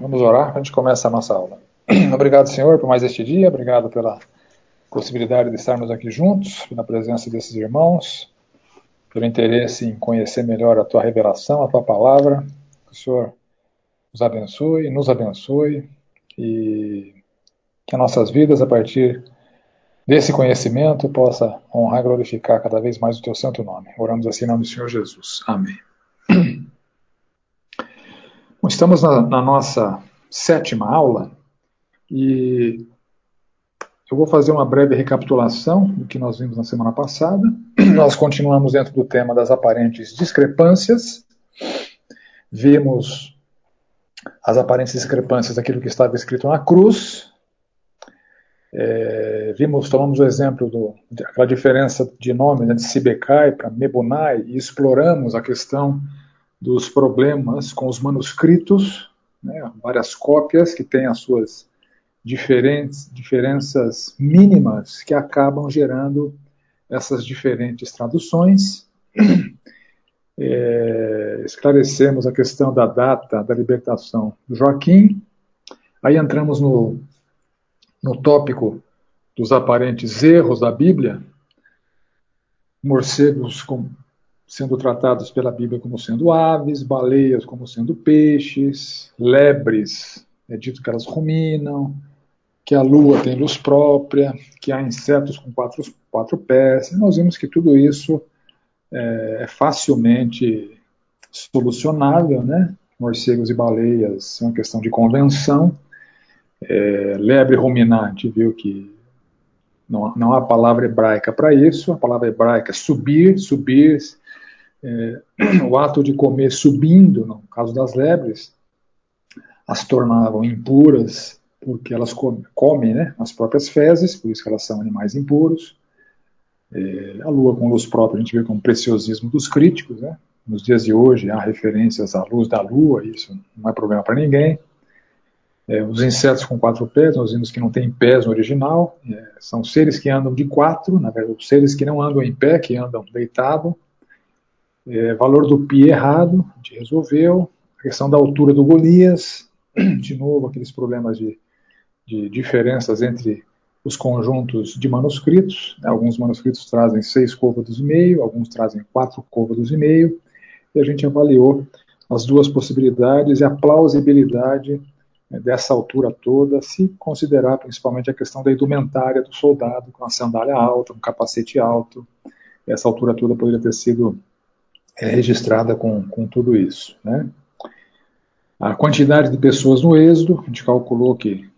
Vamos orar, a gente começa a nossa aula. Obrigado, Senhor, por mais este dia, obrigado pela possibilidade de estarmos aqui juntos, pela presença desses irmãos, pelo interesse em conhecer melhor a Tua revelação, a Tua palavra. Que o Senhor nos abençoe, nos abençoe e que as nossas vidas, a partir desse conhecimento, possa honrar e glorificar cada vez mais o Teu santo nome. Oramos assim em nome do Senhor Jesus. Amém. Estamos na, na, nossa sétima aula e eu vou fazer uma breve recapitulação do que nós vimos na semana passada. Nós continuamos dentro do tema das aparentes discrepâncias. Vimos as aparentes discrepâncias daquilo que estava escrito na cruz. É, vimos, tomamos o exemplo daquela diferença de nome né, de Sibekai para Mebunai e exploramos a questão dos problemas com os manuscritos, né, várias cópias que têm as suas diferentes diferenças mínimas que acabam gerando essas diferentes traduções. É, esclarecemos a questão da data da libertação do Joaquim. Aí entramos no, no tópico dos aparentes erros da Bíblia, morcegos com sendo tratados pela Bíblia como sendo aves, baleias como sendo peixes, lebres, é dito que elas ruminam, que a lua tem luz própria, que há insetos com quatro, quatro pés. E nós vimos que tudo isso é, é facilmente solucionável, né? Morcegos e baleias uma questão de convenção. É, lebre ruminante, viu que não, não há palavra hebraica para isso. A palavra hebraica é subir, subir é, o ato de comer subindo, no caso das lebres, as tornavam impuras porque elas comem, comem né, as próprias fezes, por isso que elas são animais impuros. É, a lua com luz própria a gente vê como preciosismo dos críticos. Né? Nos dias de hoje há referências à luz da lua, isso não é problema para ninguém. É, os insetos com quatro pés, nós vimos que não tem pés no original, é, são seres que andam de quatro, na verdade, seres que não andam em pé, que andam deitado, é, valor do pi errado, a gente resolveu. A questão da altura do Golias, de novo, aqueles problemas de, de diferenças entre os conjuntos de manuscritos. Alguns manuscritos trazem seis côvados e meio, alguns trazem quatro côvados e meio. E a gente avaliou as duas possibilidades e a plausibilidade né, dessa altura toda, se considerar principalmente a questão da indumentária do soldado, com a sandália alta, um capacete alto. Essa altura toda poderia ter sido é registrada com, com tudo isso. Né? A quantidade de pessoas no êxodo, a gente calculou que,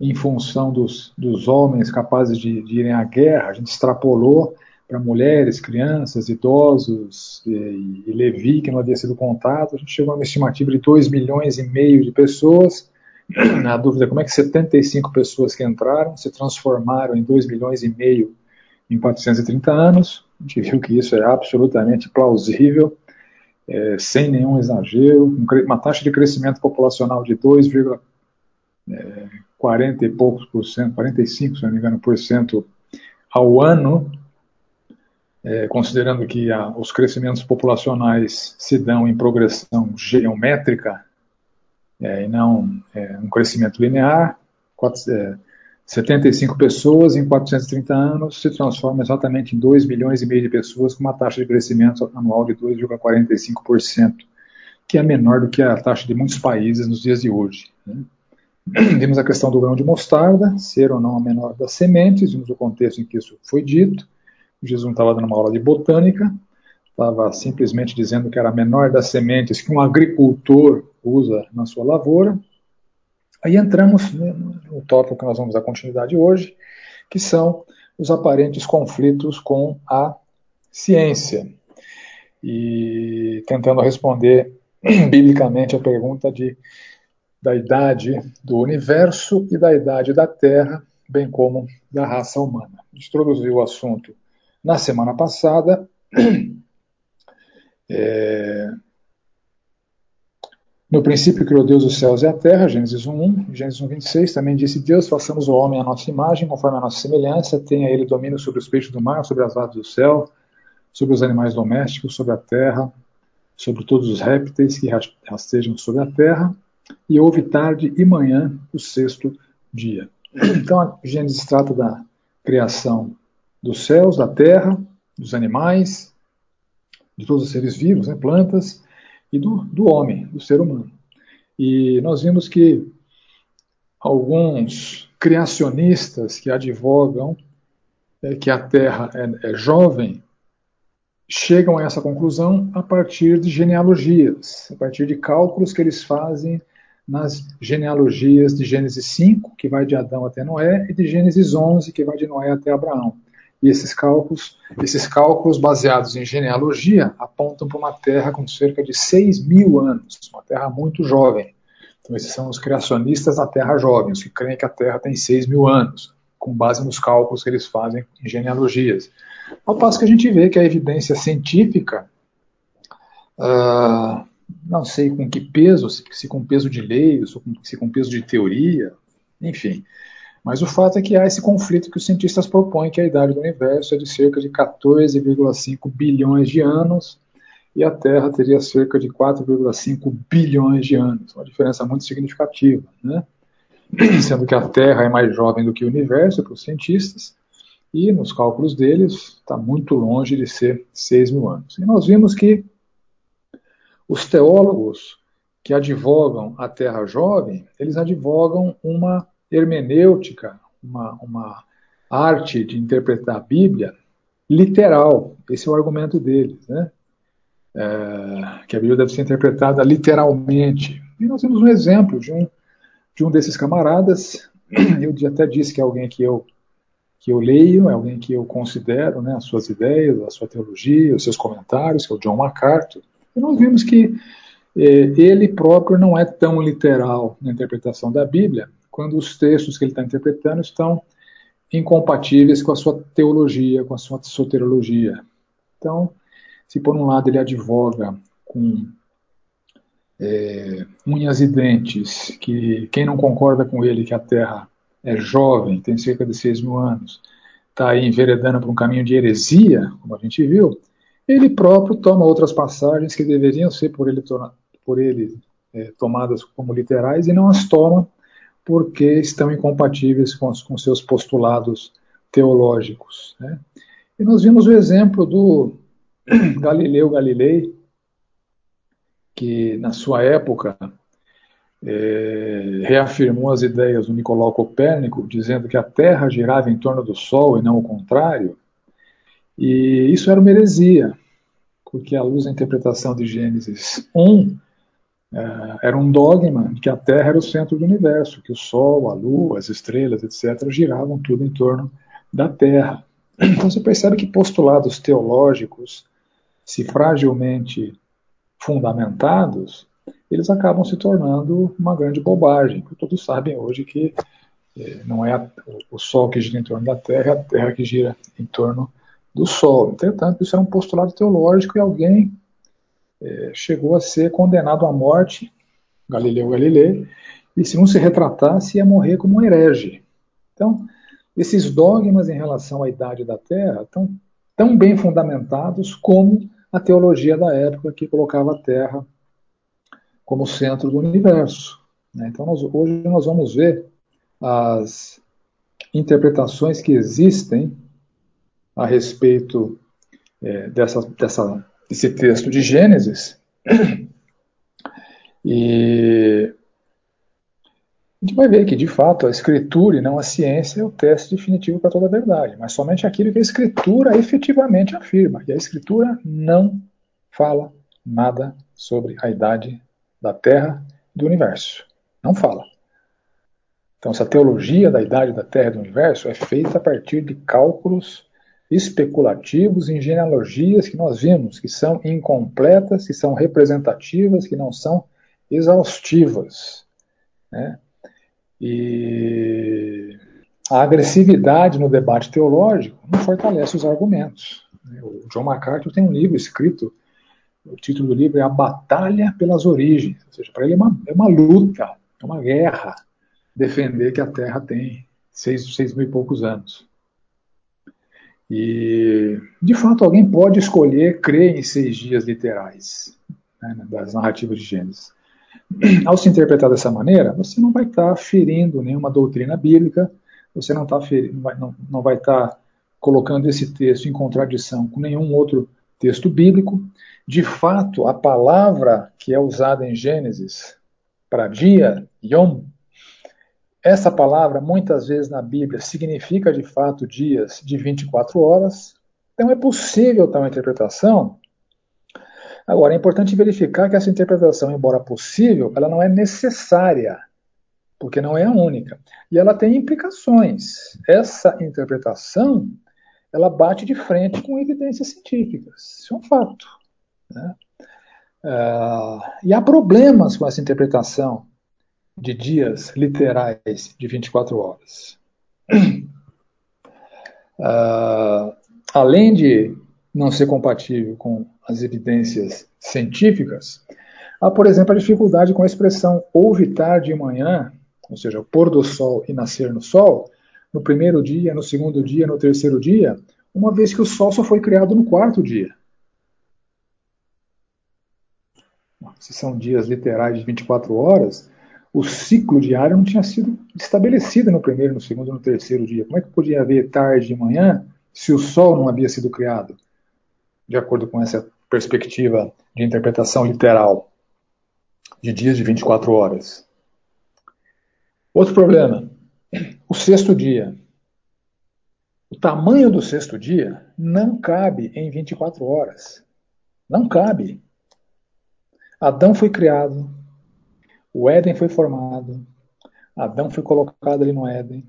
em função dos, dos homens capazes de, de irem à guerra, a gente extrapolou para mulheres, crianças, idosos e, e, Levi, que não havia sido contado, a gente chegou a uma estimativa de 2 milhões e meio de pessoas. Na dúvida, como é que 75 pessoas que entraram se transformaram em 2 milhões e meio em 430 anos? A gente viu que isso é absolutamente plausível, é, sem nenhum exagero, uma taxa de crescimento populacional de 2,40 é, e poucos por cento, 45, se não me engano, por cento ao ano, é, considerando que a, os crescimentos populacionais se dão em progressão geométrica é, e não é, um crescimento linear, 4, 75 pessoas em 430 anos se transforma exatamente em 2 milhões e meio de pessoas com uma taxa de crescimento anual de 2,45%, que é menor do que a taxa de muitos países nos dias de hoje. Né? Vimos a questão do grão de mostarda, ser ou não a menor das sementes, vimos o contexto em que isso foi dito. Jesus não estava dando uma aula de botânica, estava simplesmente dizendo que era a menor das sementes que um agricultor usa na sua lavoura, Aí entramos no tópico que nós vamos dar continuidade hoje, que são os aparentes conflitos com a ciência. E tentando responder biblicamente a pergunta de, da idade do universo e da idade da Terra, bem como da raça humana. Introduziu o assunto na semana passada. É, no princípio criou Deus os céus e a terra, Gênesis 1, Gênesis 1, 26, também disse Deus, façamos o homem à nossa imagem, conforme a nossa semelhança, tenha ele domínio sobre os peixes do mar, sobre as aves do céu, sobre os animais domésticos, sobre a terra, sobre todos os répteis que rastejam sobre a terra. e houve tarde e manhã o sexto dia. Então Gênesis trata da criação dos céus, da terra, dos animais, de todos os seres vivos, né, plantas, e do, do homem, do ser humano. E nós vimos que alguns criacionistas que advogam é, que a Terra é, é jovem chegam a essa conclusão a partir de genealogias, a partir de cálculos que eles fazem nas genealogias de Gênesis 5, que vai de Adão até Noé, e de Gênesis 11, que vai de Noé até Abraão. E esses cálculos, esses cálculos baseados em genealogia apontam para uma Terra com cerca de 6 mil anos, uma Terra muito jovem. Então esses são os criacionistas da Terra jovem, os que creem que a Terra tem 6 mil anos, com base nos cálculos que eles fazem em genealogias. Ao passo que a gente vê que a evidência científica, uh, não sei com que peso, se com peso de lei, se com peso de teoria, enfim, mas o fato é que há esse conflito que os cientistas propõem que a idade do universo é de cerca de 14,5 bilhões de anos e a Terra teria cerca de 4,5 bilhões de anos, uma diferença muito significativa, né? sendo que a Terra é mais jovem do que o universo para os cientistas e nos cálculos deles está muito longe de ser 6 mil anos. E nós vimos que os teólogos que advogam a Terra jovem, eles advogam uma hermenêutica, uma, uma arte de interpretar a Bíblia literal. Esse é o argumento deles, né? É, que a Bíblia deve ser interpretada literalmente. E nós temos um exemplo de um, de um desses camaradas. Eu até disse que é alguém que eu que eu leio, é alguém que eu considero, né, as suas ideias, a sua teologia, os seus comentários, que é o John MacArthur. E nós vimos que eh, ele próprio não é tão literal na interpretação da Bíblia, quando os textos que ele está interpretando estão incompatíveis com a sua teologia, com a sua soterologia. Então, se por um lado ele advoga com é, unhas e dentes, que quem não concorda com ele que a Terra é jovem, tem cerca de 6 mil anos, está aí enveredando por um caminho de heresia, como a gente viu, ele próprio toma outras passagens que deveriam ser por ele, por ele é, tomadas como literais e não as toma porque estão incompatíveis com, os, com seus postulados teológicos. Né? E nós vimos o exemplo do Galileu Galilei, que na sua época é, reafirmou as ideias do Nicolau Copérnico, dizendo que a Terra girava em torno do Sol e não o contrário. E isso era uma heresia, porque à luz da interpretação de Gênesis 1, é, era um dogma que a Terra era o centro do universo, que o Sol, a Lua, as estrelas, etc., giravam tudo em torno da Terra. Então você percebe que postulados teológicos, se fragilmente fundamentados, eles acabam se tornando uma grande bobagem. Todos sabem hoje que é, não é o Sol que gira em torno da Terra, é a Terra que gira em torno do Sol. Entretanto, isso é um postulado teológico e alguém é, chegou a ser condenado à morte, Galileu Galilei, e se não se retratasse ia morrer como um herege. Então, esses dogmas em relação à idade da Terra estão tão bem fundamentados como a teologia da época que colocava a Terra como centro do universo. Né? Então, nós, hoje nós vamos ver as interpretações que existem a respeito é, dessa, dessa esse texto de Gênesis. E a gente vai ver que, de fato, a escritura e não a ciência é o teste definitivo para toda a verdade, mas somente aquilo que a escritura efetivamente afirma. E a escritura não fala nada sobre a idade da Terra e do universo. Não fala. Então, essa teologia da idade da Terra e do universo é feita a partir de cálculos especulativos em genealogias que nós vimos, que são incompletas, que são representativas, que não são exaustivas. Né? E a agressividade no debate teológico não fortalece os argumentos. O John MacArthur tem um livro escrito, o título do livro é A Batalha pelas Origens, ou seja, para ele é uma, é uma luta, é uma guerra defender que a Terra tem seis, seis mil e poucos anos. E, de fato, alguém pode escolher crer em seis dias literais né, das narrativas de Gênesis. Ao se interpretar dessa maneira, você não vai estar ferindo nenhuma doutrina bíblica, você não, tá ferindo, não, não, vai estar colocando esse texto em contradição com nenhum outro texto bíblico. De fato, a palavra que é usada em Gênesis para dia, Yom, essa palavra muitas vezes na Bíblia significa de fato dias de 24 horas. Então é possível tal interpretação. Agora, é importante verificar que essa interpretação, embora possível, ela não é necessária, porque não é a única. E ela tem implicações. Essa interpretação ela bate de frente com evidências científicas. Isso é um fato. Né? Uh, e há problemas com essa interpretação de dias literais de 24 horas. Uh, além de não ser compatível com as evidências científicas, há, por exemplo, a dificuldade com a expressão houve tarde e manhã, ou seja, pôr do sol e nascer no sol, no primeiro dia, no segundo dia, no terceiro dia, uma vez que o Sol só foi criado no quarto dia. Se são dias literais de 24 horas, o ciclo diário não tinha sido estabelecido no primeiro, no segundo, no terceiro dia. Como é que podia haver tarde e manhã se o Sol não havia sido criado? De acordo com essa perspectiva de interpretação literal de dias de 24 horas. Outro problema, o sexto dia. O tamanho do sexto dia não cabe em 24 horas. Não cabe. Adão foi criado, o Éden foi formado, Adão foi colocado ali no Éden.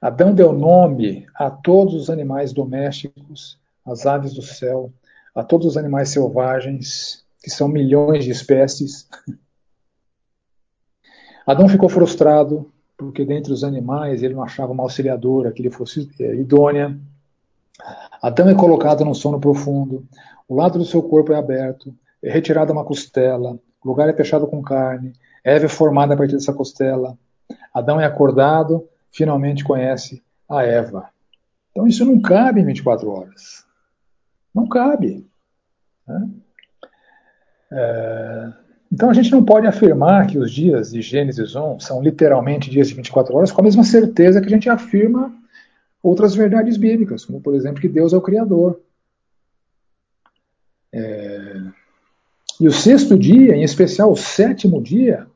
Adão deu nome a todos os animais domésticos, às aves do céu, a todos os animais selvagens, que são milhões de espécies. Adão ficou frustrado porque dentre os animais ele não achava uma auxiliadora que lhe fosse é, idônea. Adão é colocado num sono profundo, o lado do seu corpo é aberto, é retirada uma costela, o lugar é fechado com carne, Eva é formada a partir dessa costela. Adão é acordado, finalmente conhece a Eva. Então isso não cabe em 24 horas. Não cabe. Né? É... Então a gente não pode afirmar que os dias de Gênesis 1 são literalmente dias de 24 horas com a mesma certeza que a gente afirma outras verdades bíblicas, como por exemplo que Deus é o Criador. É... E o sexto dia, em especial o sétimo dia,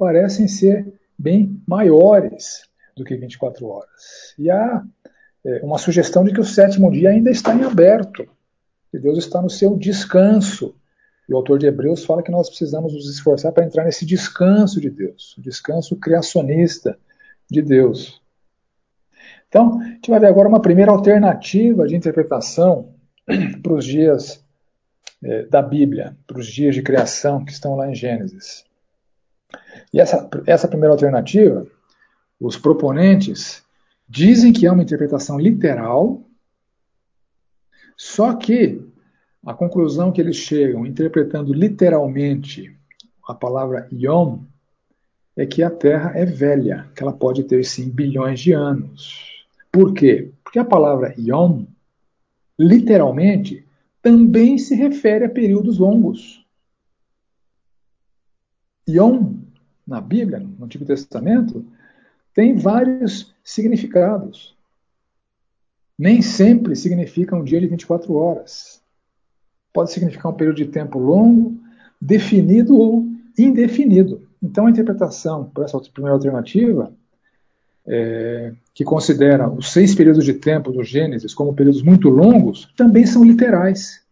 parecem ser bem maiores do que 24 horas. E há é, uma sugestão de que o sétimo dia ainda está em aberto, que Deus está no seu descanso e o autor de Hebreus fala que nós precisamos nos esforçar para entrar nesse descanso de Deus, o descanso criacionista de Deus. Então, a gente vai ver agora uma primeira alternativa de interpretação para os dias é, da Bíblia, para os dias de criação que estão lá em Gênesis. E essa, essa primeira alternativa, os proponentes dizem que é uma interpretação literal, só que a conclusão que eles chegam, interpretando literalmente a palavra Yom, é que a Terra é velha, que ela pode ter sim bilhões de anos. Por quê? Porque a palavra Yom, literalmente, também se refere a períodos longos. Yom, na Bíblia, no Antigo Testamento, tem vários significados. Nem sempre significa um dia de 24 horas pode significar um período de tempo longo, definido ou indefinido. Então, a interpretação por essa primeira alternativa, é, que considera os seis períodos de tempo do Gênesis como períodos muito longos, também são literais.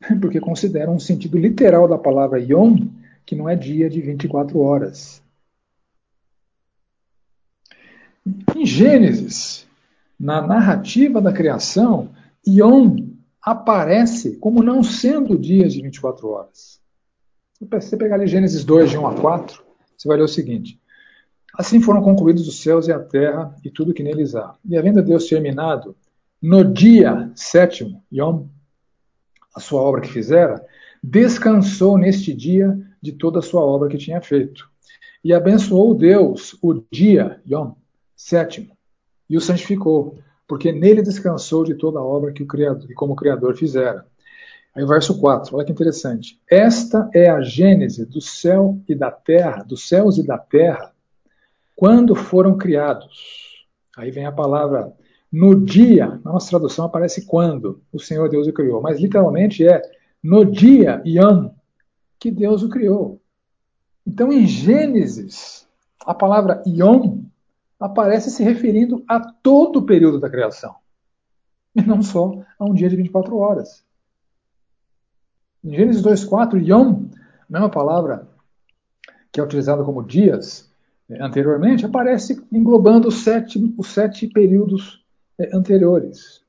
Porque consideram um sentido literal da palavra Yom, que não é dia de 24 horas. Em Gênesis, na narrativa da criação, Yom aparece como não sendo dias de 24 horas. Se você pegar ali Gênesis 2, de 1 a 4, você vai ler o seguinte: Assim foram concluídos os céus e a terra e tudo que neles há. E havendo Deus terminado, no dia sétimo, Yom, a sua obra que fizera, descansou neste dia de toda a sua obra que tinha feito. E abençoou Deus o dia, Yom, sétimo, e o santificou, porque nele descansou de toda a obra que, o criador, que como Criador fizera. Aí o verso 4, olha que interessante. Esta é a gênese do céu e da terra, dos céus e da terra, quando foram criados. Aí vem a palavra no dia, na nossa tradução aparece quando o Senhor Deus o criou, mas literalmente é no dia, Yom, que Deus o criou. Então em Gênesis, a palavra Yom aparece se referindo a todo o período da criação, e não só a um dia de 24 horas. Em Gênesis 2,4, Yom, mesma palavra que é utilizada como dias eh, anteriormente, aparece englobando os sete, os sete períodos eh, anteriores.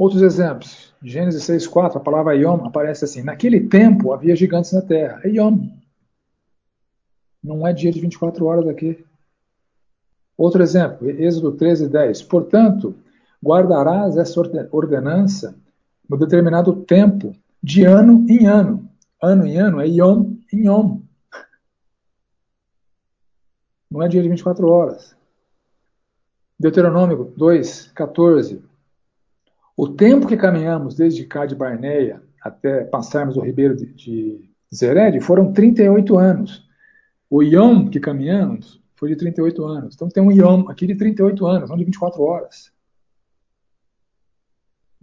Outros exemplos. Em Gênesis 6,4, a palavra Yom aparece assim: Naquele tempo havia gigantes na terra. É Yom. Não é dia de 24 horas aqui. Outro exemplo, Êxodo 13, 10. Portanto, guardarás essa ordenança no determinado tempo, de ano em ano. Ano em ano é Yom em Yom. Não é dia de 24 horas. Deuteronômio 2, 14. O tempo que caminhamos desde cá de Barneia até passarmos o ribeiro de, de Zered foram 38 anos. O Yom que caminhamos foi de 38 anos. Então tem um Yom aqui de 38 anos, não de 24 horas.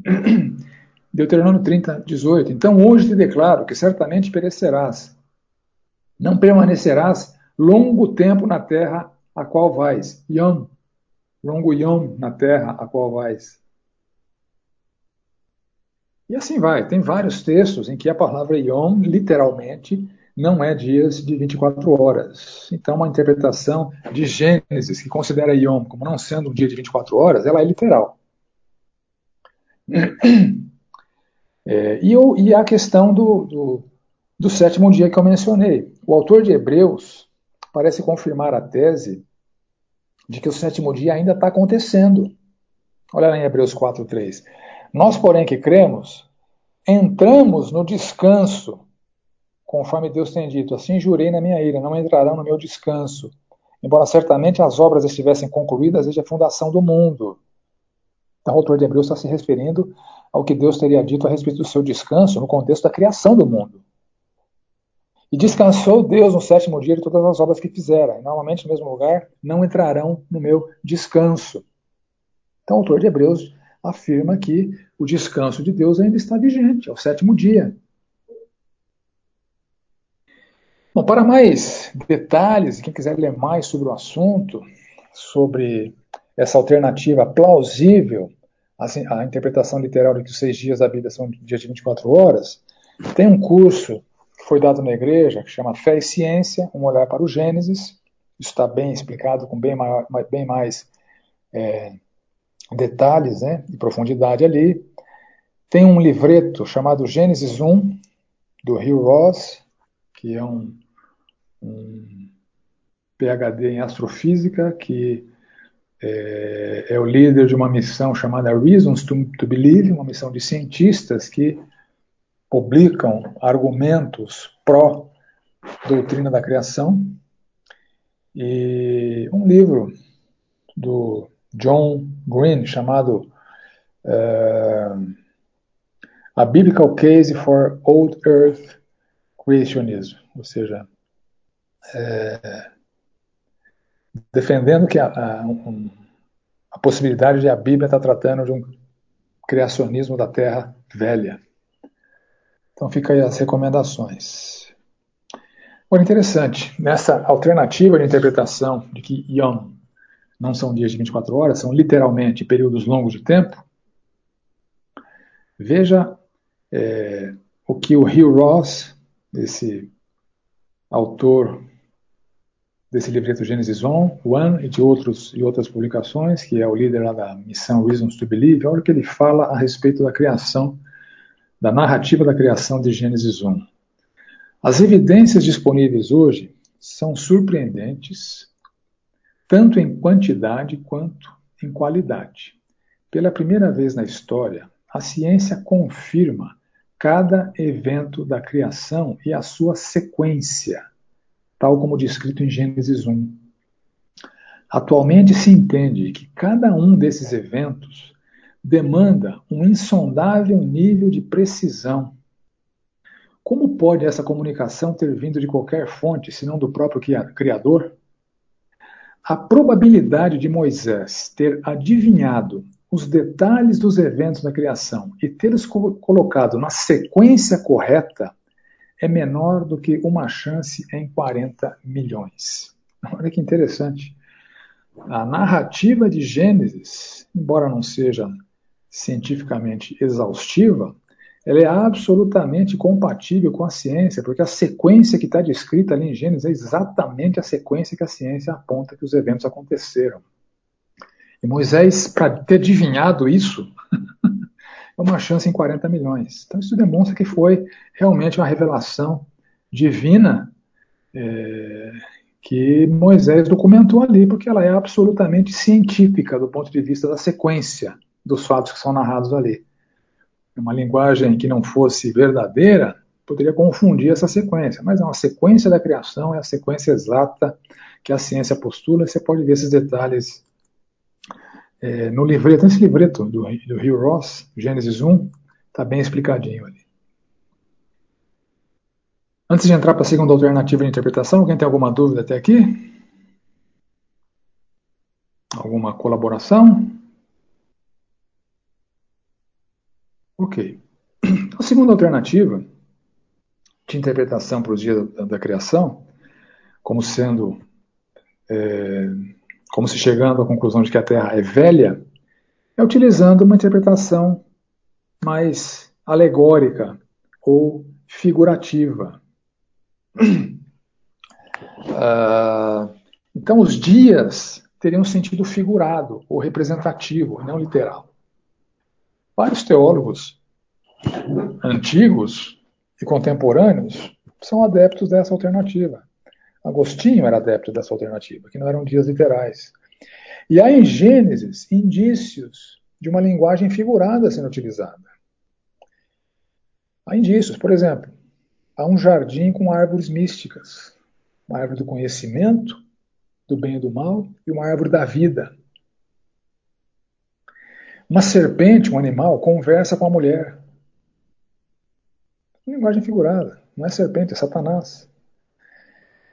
Deuteronômio 30, 18. Então hoje te declaro que certamente perecerás. Não permanecerás longo tempo na terra a qual vais. Yom. Longo Yom na terra a qual vais. E assim vai. Tem vários textos em que a palavra Yom, literalmente, não é dias de 24 horas. Então, uma interpretação de Gênesis, que considera Yom como não sendo um dia de 24 horas, ela é literal. É, e, eu, e, a questão do, do, do sétimo dia que eu mencionei. O autor de Hebreus parece confirmar a tese de que o sétimo dia ainda está acontecendo. Olha lá em Hebreus 4,3. Nós, porém, que cremos, entramos no descanso, conforme Deus tem dito: Assim jurei na minha ira, não entrarão no meu descanso, embora certamente as obras estivessem concluídas desde a fundação do mundo. Então, o autor de Hebreus está se referindo ao que Deus teria dito a respeito do seu descanso no contexto da criação do mundo. E descansou Deus no sétimo dia de todas as obras que fizera. E, normalmente, no mesmo lugar, não entrarão no meu descanso. Então, o autor de Hebreus afirma que o descanso de Deus ainda está vigente, é o sétimo dia. Bom, para mais detalhes, quem quiser ler mais sobre o assunto, sobre essa alternativa plausível assim, a interpretação literal de que os seis dias da Bíblia são dias de 24 horas, tem um curso que foi dado na igreja que chama Fé e Ciência, um olhar para o Gênesis. Isso está bem explicado, com bem, maior, bem mais é, detalhes né, e profundidade ali. Tem um livreto chamado Gênesis 1, do Hugh Ross, que é um, um PhD em astrofísica, que é, é, o líder de uma missão chamada Reasons to, to Believe, uma missão de cientistas que publicam argumentos pró doutrina da criação e um livro do John Green chamado uh, A Biblical Case for Old Earth Creationism, ou seja, é, defendendo que a, a, um, a possibilidade de a Bíblia estar tratando de um criacionismo da Terra velha. Então fica aí as recomendações. Olha, interessante, nessa alternativa de interpretação de que Yom não são dias de 24 horas, são literalmente períodos longos de tempo, veja é, o que o Hugh Ross, esse autor desse livreto Gênesis 1, One e de outros, e outras publicações, que é o líder lá da missão Reasons to Believe, olha o que ele fala a respeito da criação, da narrativa da criação de Gênesis 1. As evidências disponíveis hoje são surpreendentes, tanto em quantidade quanto em qualidade. Pela primeira vez na história, a ciência confirma cada evento da criação e a sua sequência tal como descrito em Gênesis 1. Atualmente se entende que cada um desses eventos demanda um insondável nível de precisão. Como pode essa comunicação ter vindo de qualquer fonte, senão do próprio Criador? A probabilidade de Moisés ter adivinhado os detalhes dos eventos da criação e tê-los colocado na sequência correta é menor do que uma chance em 40 milhões. Olha que interessante. A narrativa de Gênesis, embora não seja cientificamente exaustiva, ela é absolutamente compatível com a ciência, porque a sequência que está descrita ali em Gênesis é exatamente a sequência que a ciência aponta que os eventos aconteceram. E Moisés, para ter adivinhado isso, é uma chance em 40 milhões. Então isso demonstra que foi realmente uma revelação divina é, que Moisés documentou ali, porque ela é absolutamente científica do ponto de vista da sequência dos fatos que são narrados ali. Uma linguagem que não fosse verdadeira poderia confundir essa sequência, mas é uma sequência da criação, é a sequência exata que a ciência postula, você pode ver esses detalhes é, no livreto, nesse livreto do, do Rio Ross, Gênesis 1, está bem explicadinho ali. Antes de entrar para a segunda alternativa de interpretação, alguém tem alguma dúvida até aqui? Alguma colaboração? Ok. A segunda alternativa de interpretação para os dias da, da criação, como sendo é, como se chegando à conclusão de que a Terra é velha, é utilizando uma interpretação mais alegórica ou figurativa. Uh, então, os dias teriam sentido figurado ou representativo, não literal. Vários teólogos antigos e contemporâneos são adeptos dessa alternativa. Agostinho era adepto dessa alternativa, que não eram dias literais. E há em Gênesis indícios de uma linguagem figurada sendo utilizada. Há indícios, por exemplo, há um jardim com árvores místicas, uma árvore do conhecimento, do bem e do mal, e uma árvore da vida. Uma serpente, um animal, conversa com a mulher. Linguagem figurada, não é serpente, é Satanás.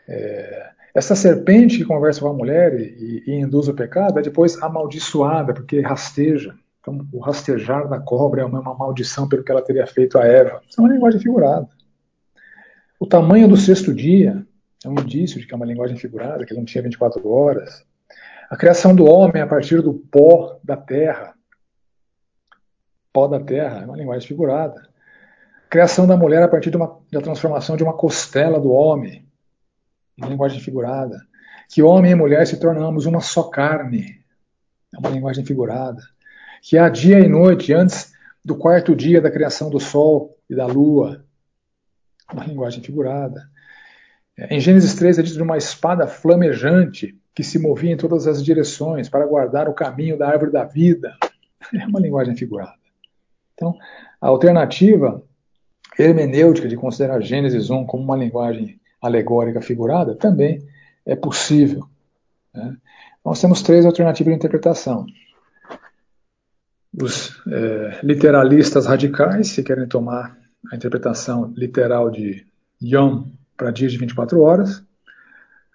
É, essa serpente que conversa com a mulher e, e, induz o pecado é depois amaldiçoada, porque rasteja. Então, o rastejar da cobra é uma, uma maldição pelo que ela teria feito a Eva. Isso é uma linguagem figurada. O tamanho do sexto dia é um indício de que é uma linguagem figurada, que ele não tinha 24 horas. A criação do homem a partir do pó da terra. Pó da terra é uma linguagem figurada. Criação da mulher a partir de uma, da transformação de uma costela do homem uma linguagem figurada. Que homem e mulher se tornamos uma só carne, é uma linguagem figurada. Que há dia e noite antes do quarto dia da criação do sol e da lua, uma linguagem figurada. Em Gênesis 3 é dito de uma espada flamejante que se movia em todas as direções para guardar o caminho da árvore da vida. É uma linguagem figurada. Então, a alternativa hermenêutica de considerar Gênesis 1 como uma linguagem alegórica figurada, também é possível. Né? Nós temos três alternativas de interpretação. Os é, literalistas radicais, que querem tomar a interpretação literal de Yom para dias de 24 horas.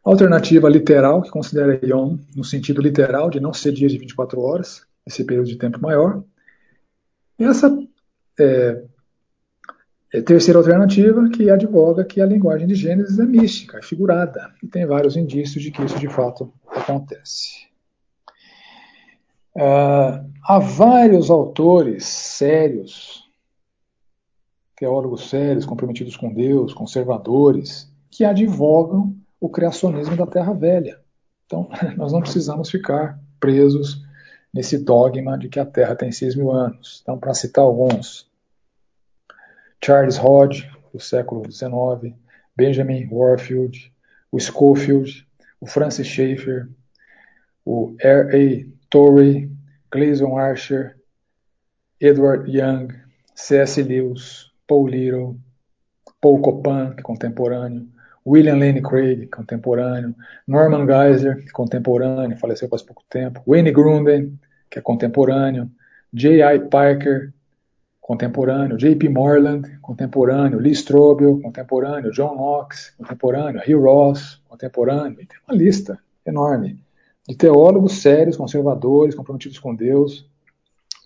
Alternativa literal, que considera Yom no sentido literal de não ser dias de 24 horas, esse período de tempo maior. Essa é, é terceira alternativa, que advoga que a linguagem de Gênesis é mística, é figurada, e tem vários indícios de que isso de fato acontece. Uh, há vários autores sérios, teólogos sérios, comprometidos com Deus, conservadores, que advogam o criacionismo da Terra Velha. Então, nós não precisamos ficar presos nesse dogma de que a Terra tem 6 mil anos. Então, para citar alguns, Charles Hodge, do século XIX, Benjamin Warfield, o Schofield, o Francis Schaeffer, o R.A. Torrey, Gleason Archer, Edward Young, C.S. Lewis, Paul Little, Paul Copan, que é contemporâneo, William Lane Craig, contemporâneo, Norman Geisler, contemporâneo, faleceu faz pouco tempo, Wayne Grunden, que é contemporâneo, J.I. Parker, contemporâneo, J.P. Morland, contemporâneo, Lee Strobel, contemporâneo, John Knox, contemporâneo, Hugh Ross, contemporâneo, e tem uma lista enorme de teólogos sérios, conservadores, comprometidos com Deus,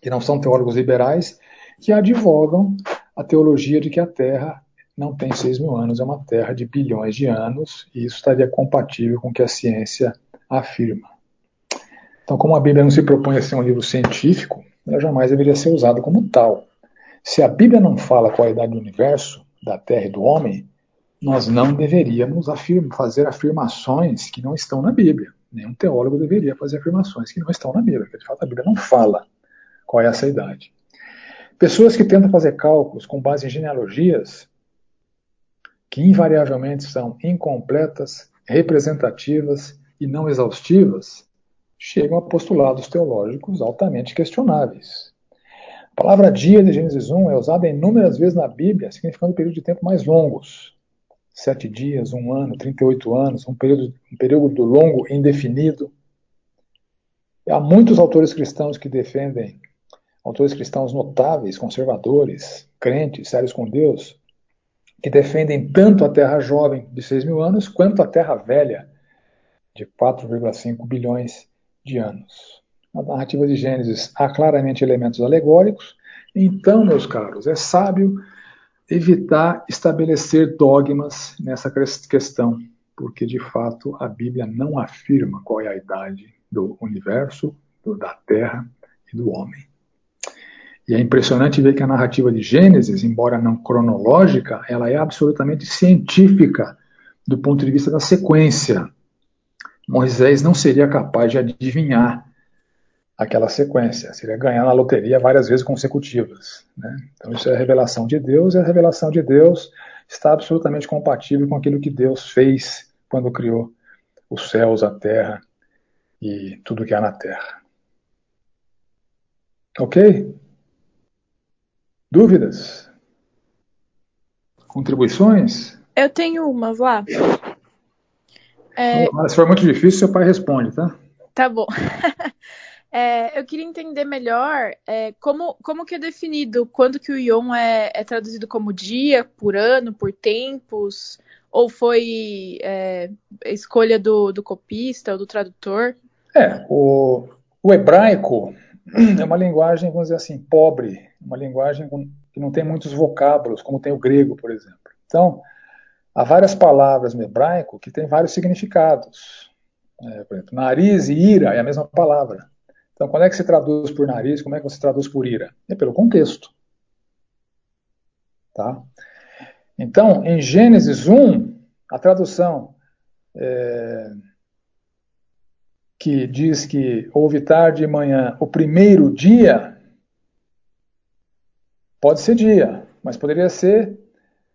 que não são teólogos liberais, que advogam a teologia de que a Terra não tem 6 mil anos, é uma Terra de bilhões de anos, e isso estaria compatível com o que a ciência afirma. Então, como a Bíblia não se propõe a ser um livro científico, ela jamais deveria ser usada como tal. Se a Bíblia não fala qual é a idade do universo, da Terra e do homem, nós não deveríamos afirma, fazer afirmações que não estão na Bíblia. Nenhum teólogo deveria fazer afirmações que não estão na Bíblia, porque de fato a Bíblia não fala qual é essa idade. Pessoas que tentam fazer cálculos com base em genealogias, que invariavelmente são incompletas, representativas e não exaustivas, chegam a postulados teológicos altamente questionáveis. A palavra dia de Gênesis 1 é usada inúmeras vezes na Bíblia, significando períodos de tempo mais longos. Sete dias, um ano, 38 anos, um período, um período longo indefinido. Há muitos autores cristãos que defendem autores cristãos notáveis, conservadores, crentes, sérios com Deus, que defendem tanto a Terra jovem de 6 mil anos quanto a Terra velha de 4,5 bilhões de anos. Na narrativa de Gênesis há claramente elementos alegóricos, então, meus caros, é sábio evitar estabelecer dogmas nessa questão, porque de fato a Bíblia não afirma qual é a idade do universo, da Terra e do homem. E é impressionante ver que a narrativa de Gênesis, embora não cronológica, ela é absolutamente científica do ponto de vista da sequência. Moisés não seria capaz de adivinhar aquela sequência, seria ganhar na loteria várias vezes consecutivas. Né? Então isso é a revelação de Deus, e a revelação de Deus está absolutamente compatível com aquilo que Deus fez quando criou os céus, a terra e tudo que há na terra. Ok? Dúvidas? Contribuições? Eu tenho uma, Vlá. É... Se for muito difícil, seu pai responde, tá? Tá bom. é, eu queria entender melhor é, como, como que é definido quando que o Yom é, é, traduzido como dia, por ano, por tempos, ou foi é, escolha do, do copista ou do tradutor? É, o, o hebraico é uma linguagem, vamos dizer assim, pobre, uma linguagem que não tem muitos vocábulos, como tem o grego, por exemplo. Então, há várias palavras no hebraico que têm vários significados. É, por exemplo, nariz e ira é a mesma palavra. Então, quando é que se traduz por nariz, como é que você traduz por ira? É pelo contexto. Tá? Então, em Gênesis 1, a tradução é, que diz que houve tarde e manhã o primeiro dia, pode ser dia, mas poderia ser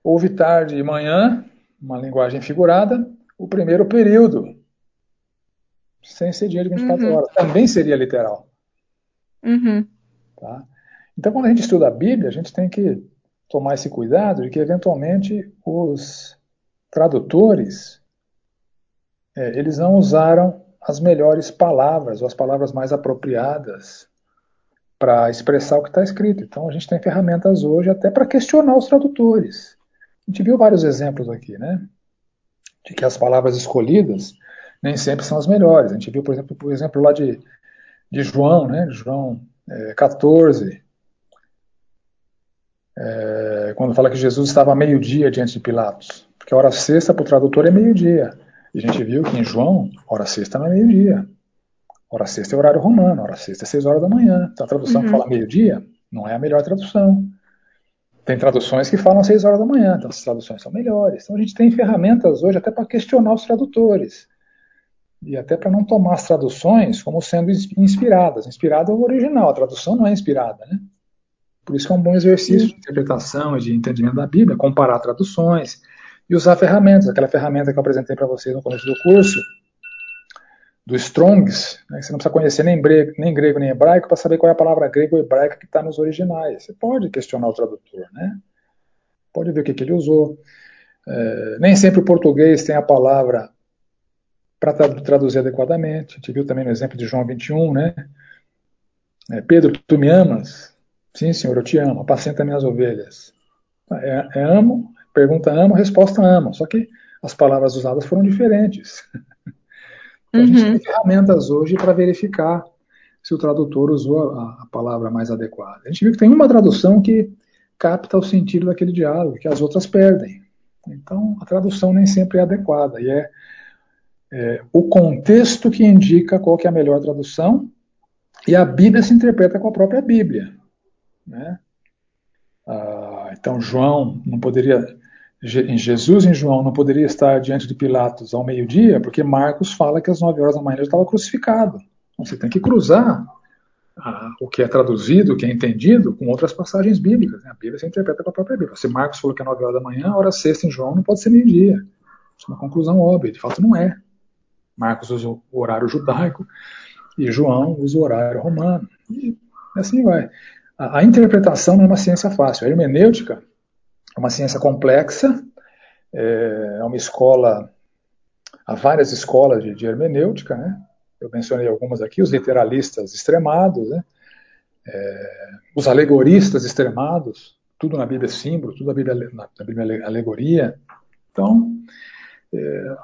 houve tarde e manhã, uma linguagem figurada, o primeiro período, sem ser dia de 24 uhum. horas. Também seria literal. Uhum. Tá? Então, quando a gente estuda a Bíblia, a gente tem que tomar esse cuidado de que, eventualmente, os tradutores é, eles não usaram as melhores palavras, ou as palavras mais apropriadas para expressar o que está escrito. Então a gente tem ferramentas hoje até para questionar os tradutores. A gente viu vários exemplos aqui, né? De que as palavras escolhidas nem sempre são as melhores. A gente viu, por exemplo, por exemplo lá de, de João, né? João é, 14, é, quando fala que Jesus estava meio-dia diante de Pilatos. Porque a hora sexta para o tradutor é meio-dia. E a gente viu que em João, hora sexta não é meio-dia. Hora sexta é horário romano, hora sexta é seis horas da manhã. Então a tradução uhum. que fala meio-dia não é a melhor tradução. Tem traduções que falam seis horas da manhã, então as traduções são melhores. Então a gente tem ferramentas hoje até para questionar os tradutores. E até para não tomar as traduções como sendo inspiradas. Inspirada é o original, a tradução não é inspirada, né? Por isso que é um bom exercício de interpretação e de entendimento da Bíblia, comparar traduções, e usar ferramentas, aquela ferramenta que eu apresentei para vocês no começo do curso, do Strongs, né, você não precisa conhecer nem grego, nem grego nem hebraico para saber qual é a palavra grega ou hebraica que está nos originais. Você pode questionar o tradutor, né? Pode ver o que, que ele usou. É, nem sempre o português tem a palavra para traduzir adequadamente. A gente viu também no exemplo de João 21, né? É, Pedro, tu me amas? Sim, senhor, eu te amo. Apacenta minhas ovelhas. É, é amo, pergunta amo, resposta amo. Só que as palavras usadas foram diferentes. Então, uhum. A gente uhum. tem ferramentas hoje para verificar se o tradutor usou a, a, palavra mais adequada. A gente viu que tem uma tradução que capta o sentido daquele diálogo, que as outras perdem. Então, a tradução nem sempre é adequada, e é, é o contexto que indica qual que é a melhor tradução, e a Bíblia se interpreta com a própria Bíblia. Né? Ah, então, João não poderia, Jesus em João não poderia estar diante de Pilatos ao meio-dia, porque Marcos fala que às nove horas da manhã ele estava crucificado. Então, você tem que cruzar ah, o que é traduzido, o que é entendido, com outras passagens bíblicas. Né? A Bíblia se interpreta com a própria Bíblia. Se Marcos falou que é 9 horas da manhã, a hora sexta em João não pode ser meio-dia. Isso é uma conclusão óbvia. De fato, não é. Marcos usa o horário judaico e João usa o horário romano. E assim vai. A, a interpretação não é uma ciência fácil. A hermenêutica é uma ciência complexa, é, é uma escola. Há várias escolas de, de hermenêutica, né? eu mencionei algumas aqui, os literalistas extremados, né? é, os alegoristas extremados, tudo na Bíblia é símbolo, tudo na Bíblia, na Bíblia é alegoria. Então, é,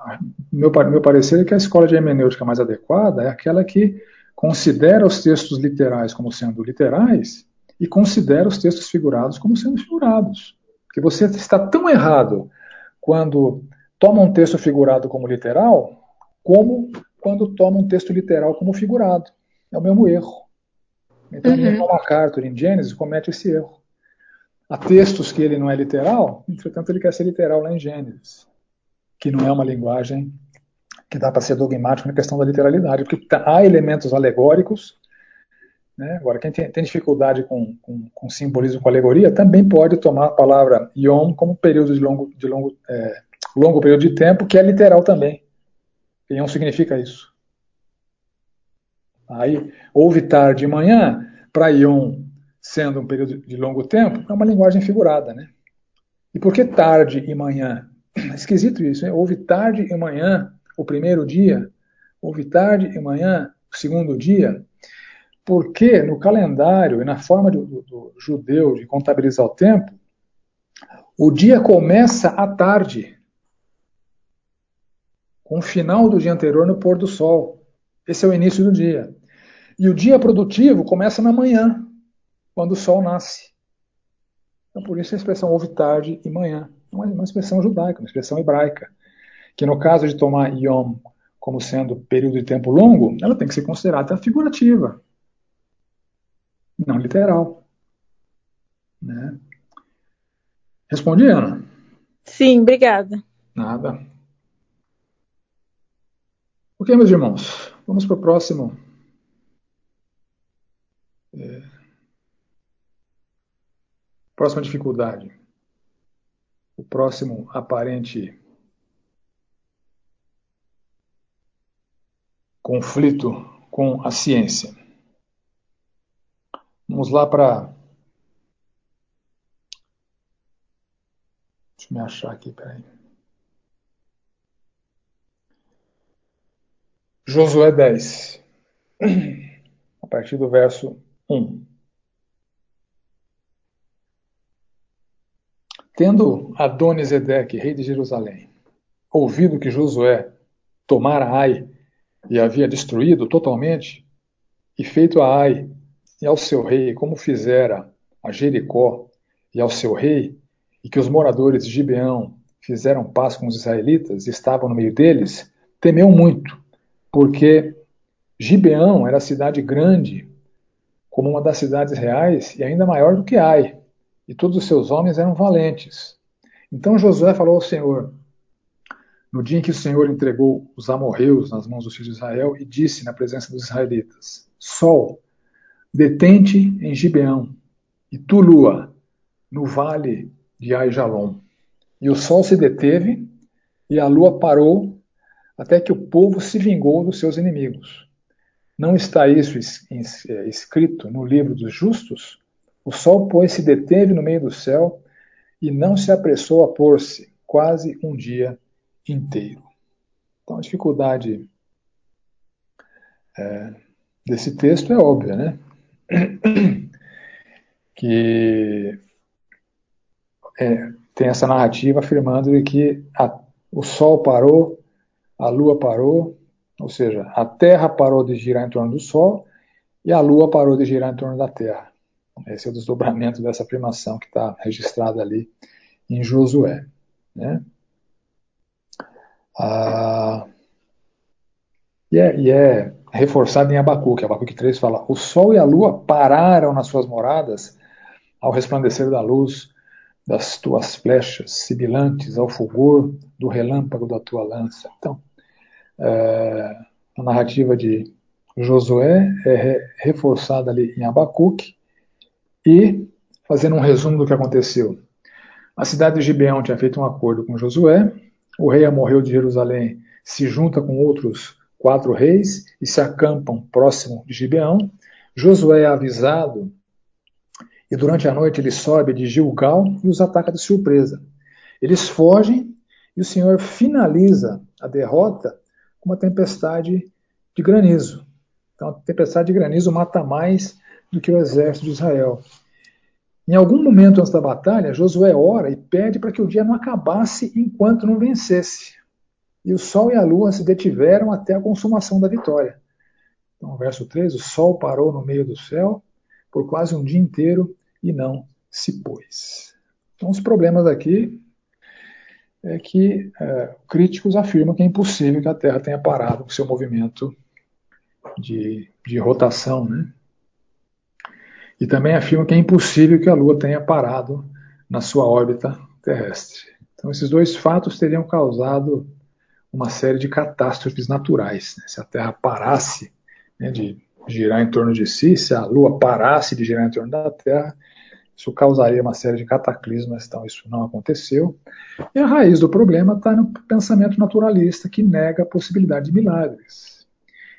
meu, meu parecer é que a escola de hermenêutica mais adequada é aquela que considera os textos literais como sendo literais e considera os textos figurados como sendo figurados. Porque você está tão errado quando toma um texto figurado como literal, como quando toma um texto literal como figurado. É o mesmo erro. Então, uhum. Paul MacArthur, em Gênesis, comete esse erro. Há textos que ele não é literal, entretanto, ele quer ser literal lá em Gênesis, que não é uma linguagem que dá para ser dogmático na questão da literalidade, porque tá, há elementos alegóricos. Né? Agora, quem tem, tem dificuldade com, com, com, simbolismo, com alegoria, também pode tomar a palavra yom como período de longo, de longo, é, longo período de tempo, que é literal também. Yom significa isso. Aí, houve tarde e manhã, para Yom, sendo um período de longo tempo, é uma linguagem figurada, né? E por que tarde e manhã? Esquisito isso, hein? Houve tarde e manhã, o primeiro dia, houve tarde e manhã, o segundo dia, porque no calendário e na forma do, do, do judeu de contabilizar o tempo, o dia começa à tarde com o final do dia anterior no pôr do sol. Esse é o início do dia. E o dia produtivo começa na manhã, quando o sol nasce. Então, por isso a expressão houve tarde e manhã. Uma, uma expressão judaica, uma expressão hebraica. Que no caso de tomar Yom como sendo período de tempo longo, ela tem que ser considerada figurativa, não literal. Né? Respondi, Ana? Sim, obrigada. Nada. Ok, meus irmãos, vamos para o próximo. É... Próxima dificuldade. O próximo aparente conflito com a ciência. Vamos lá para. Deixa eu me achar aqui, peraí. Josué 10, a partir do verso 1. Tendo Adonisedeque, rei de Jerusalém, ouvido que Josué tomara Ai e havia destruído totalmente, e feito a Ai e ao seu rei como fizera a Jericó e ao seu rei, e que os moradores de Gibeão fizeram paz com os israelitas e estavam no meio deles, temeu muito porque Gibeão era cidade grande, como uma das cidades reais, e ainda maior do que Ai, e todos os seus homens eram valentes. Então Josué falou ao Senhor, no dia em que o Senhor entregou os amorreus nas mãos dos filhos de Israel, e disse na presença dos israelitas: Sol, detente em Gibeão, e tu, lua, no vale de Ai-Jalom. E o sol se deteve, e a lua parou até que o povo se vingou dos seus inimigos. Não está isso é, escrito no livro dos justos? O sol, pois, se deteve no meio do céu e não se apressou a pôr-se, quase um dia inteiro. Então, a dificuldade é, desse texto é óbvia, né? que é, tem essa narrativa afirmando que a, o Sol parou, a Lua parou, ou seja, a Terra parou de girar em torno do Sol e a Lua parou de girar em torno da Terra. Esse é o desdobramento dessa afirmação que está registrada ali em Josué. Né? Ah, e, é, e é reforçado em Abacuque. Abacuque 3 fala: O sol e a lua pararam nas suas moradas ao resplandecer da luz das tuas flechas sibilantes, ao fulgor do relâmpago da tua lança. Então, é, a narrativa de Josué é reforçada ali em Abacuque e, fazendo um resumo do que aconteceu, a cidade de Gibeão tinha feito um acordo com Josué, o rei amorreu de Jerusalém se junta com outros quatro reis e se acampam próximo de Gibeão. Josué é avisado e durante a noite ele sobe de Gilgal e os ataca de surpresa. Eles fogem e o Senhor finaliza a derrota com uma tempestade de granizo. Então, a tempestade de granizo mata mais do que o exército de Israel. Em algum momento antes da batalha, Josué ora e pede para que o dia não acabasse enquanto não vencesse e o sol e a lua se detiveram até a consumação da vitória. Então, verso 3: o sol parou no meio do céu por quase um dia inteiro e não se pôs. Então, os problemas aqui é que é, críticos afirmam que é impossível que a Terra tenha parado com seu movimento de, de rotação, né? E também afirmam que é impossível que a Lua tenha parado na sua órbita terrestre. Então, esses dois fatos teriam causado uma série de catástrofes naturais. Né? Se a Terra parasse né, de girar em torno de si, se a Lua parasse de girar em torno da Terra, isso causaria uma série de cataclismas, então isso não aconteceu. E a raiz do problema está no pensamento naturalista, que nega a possibilidade de milagres.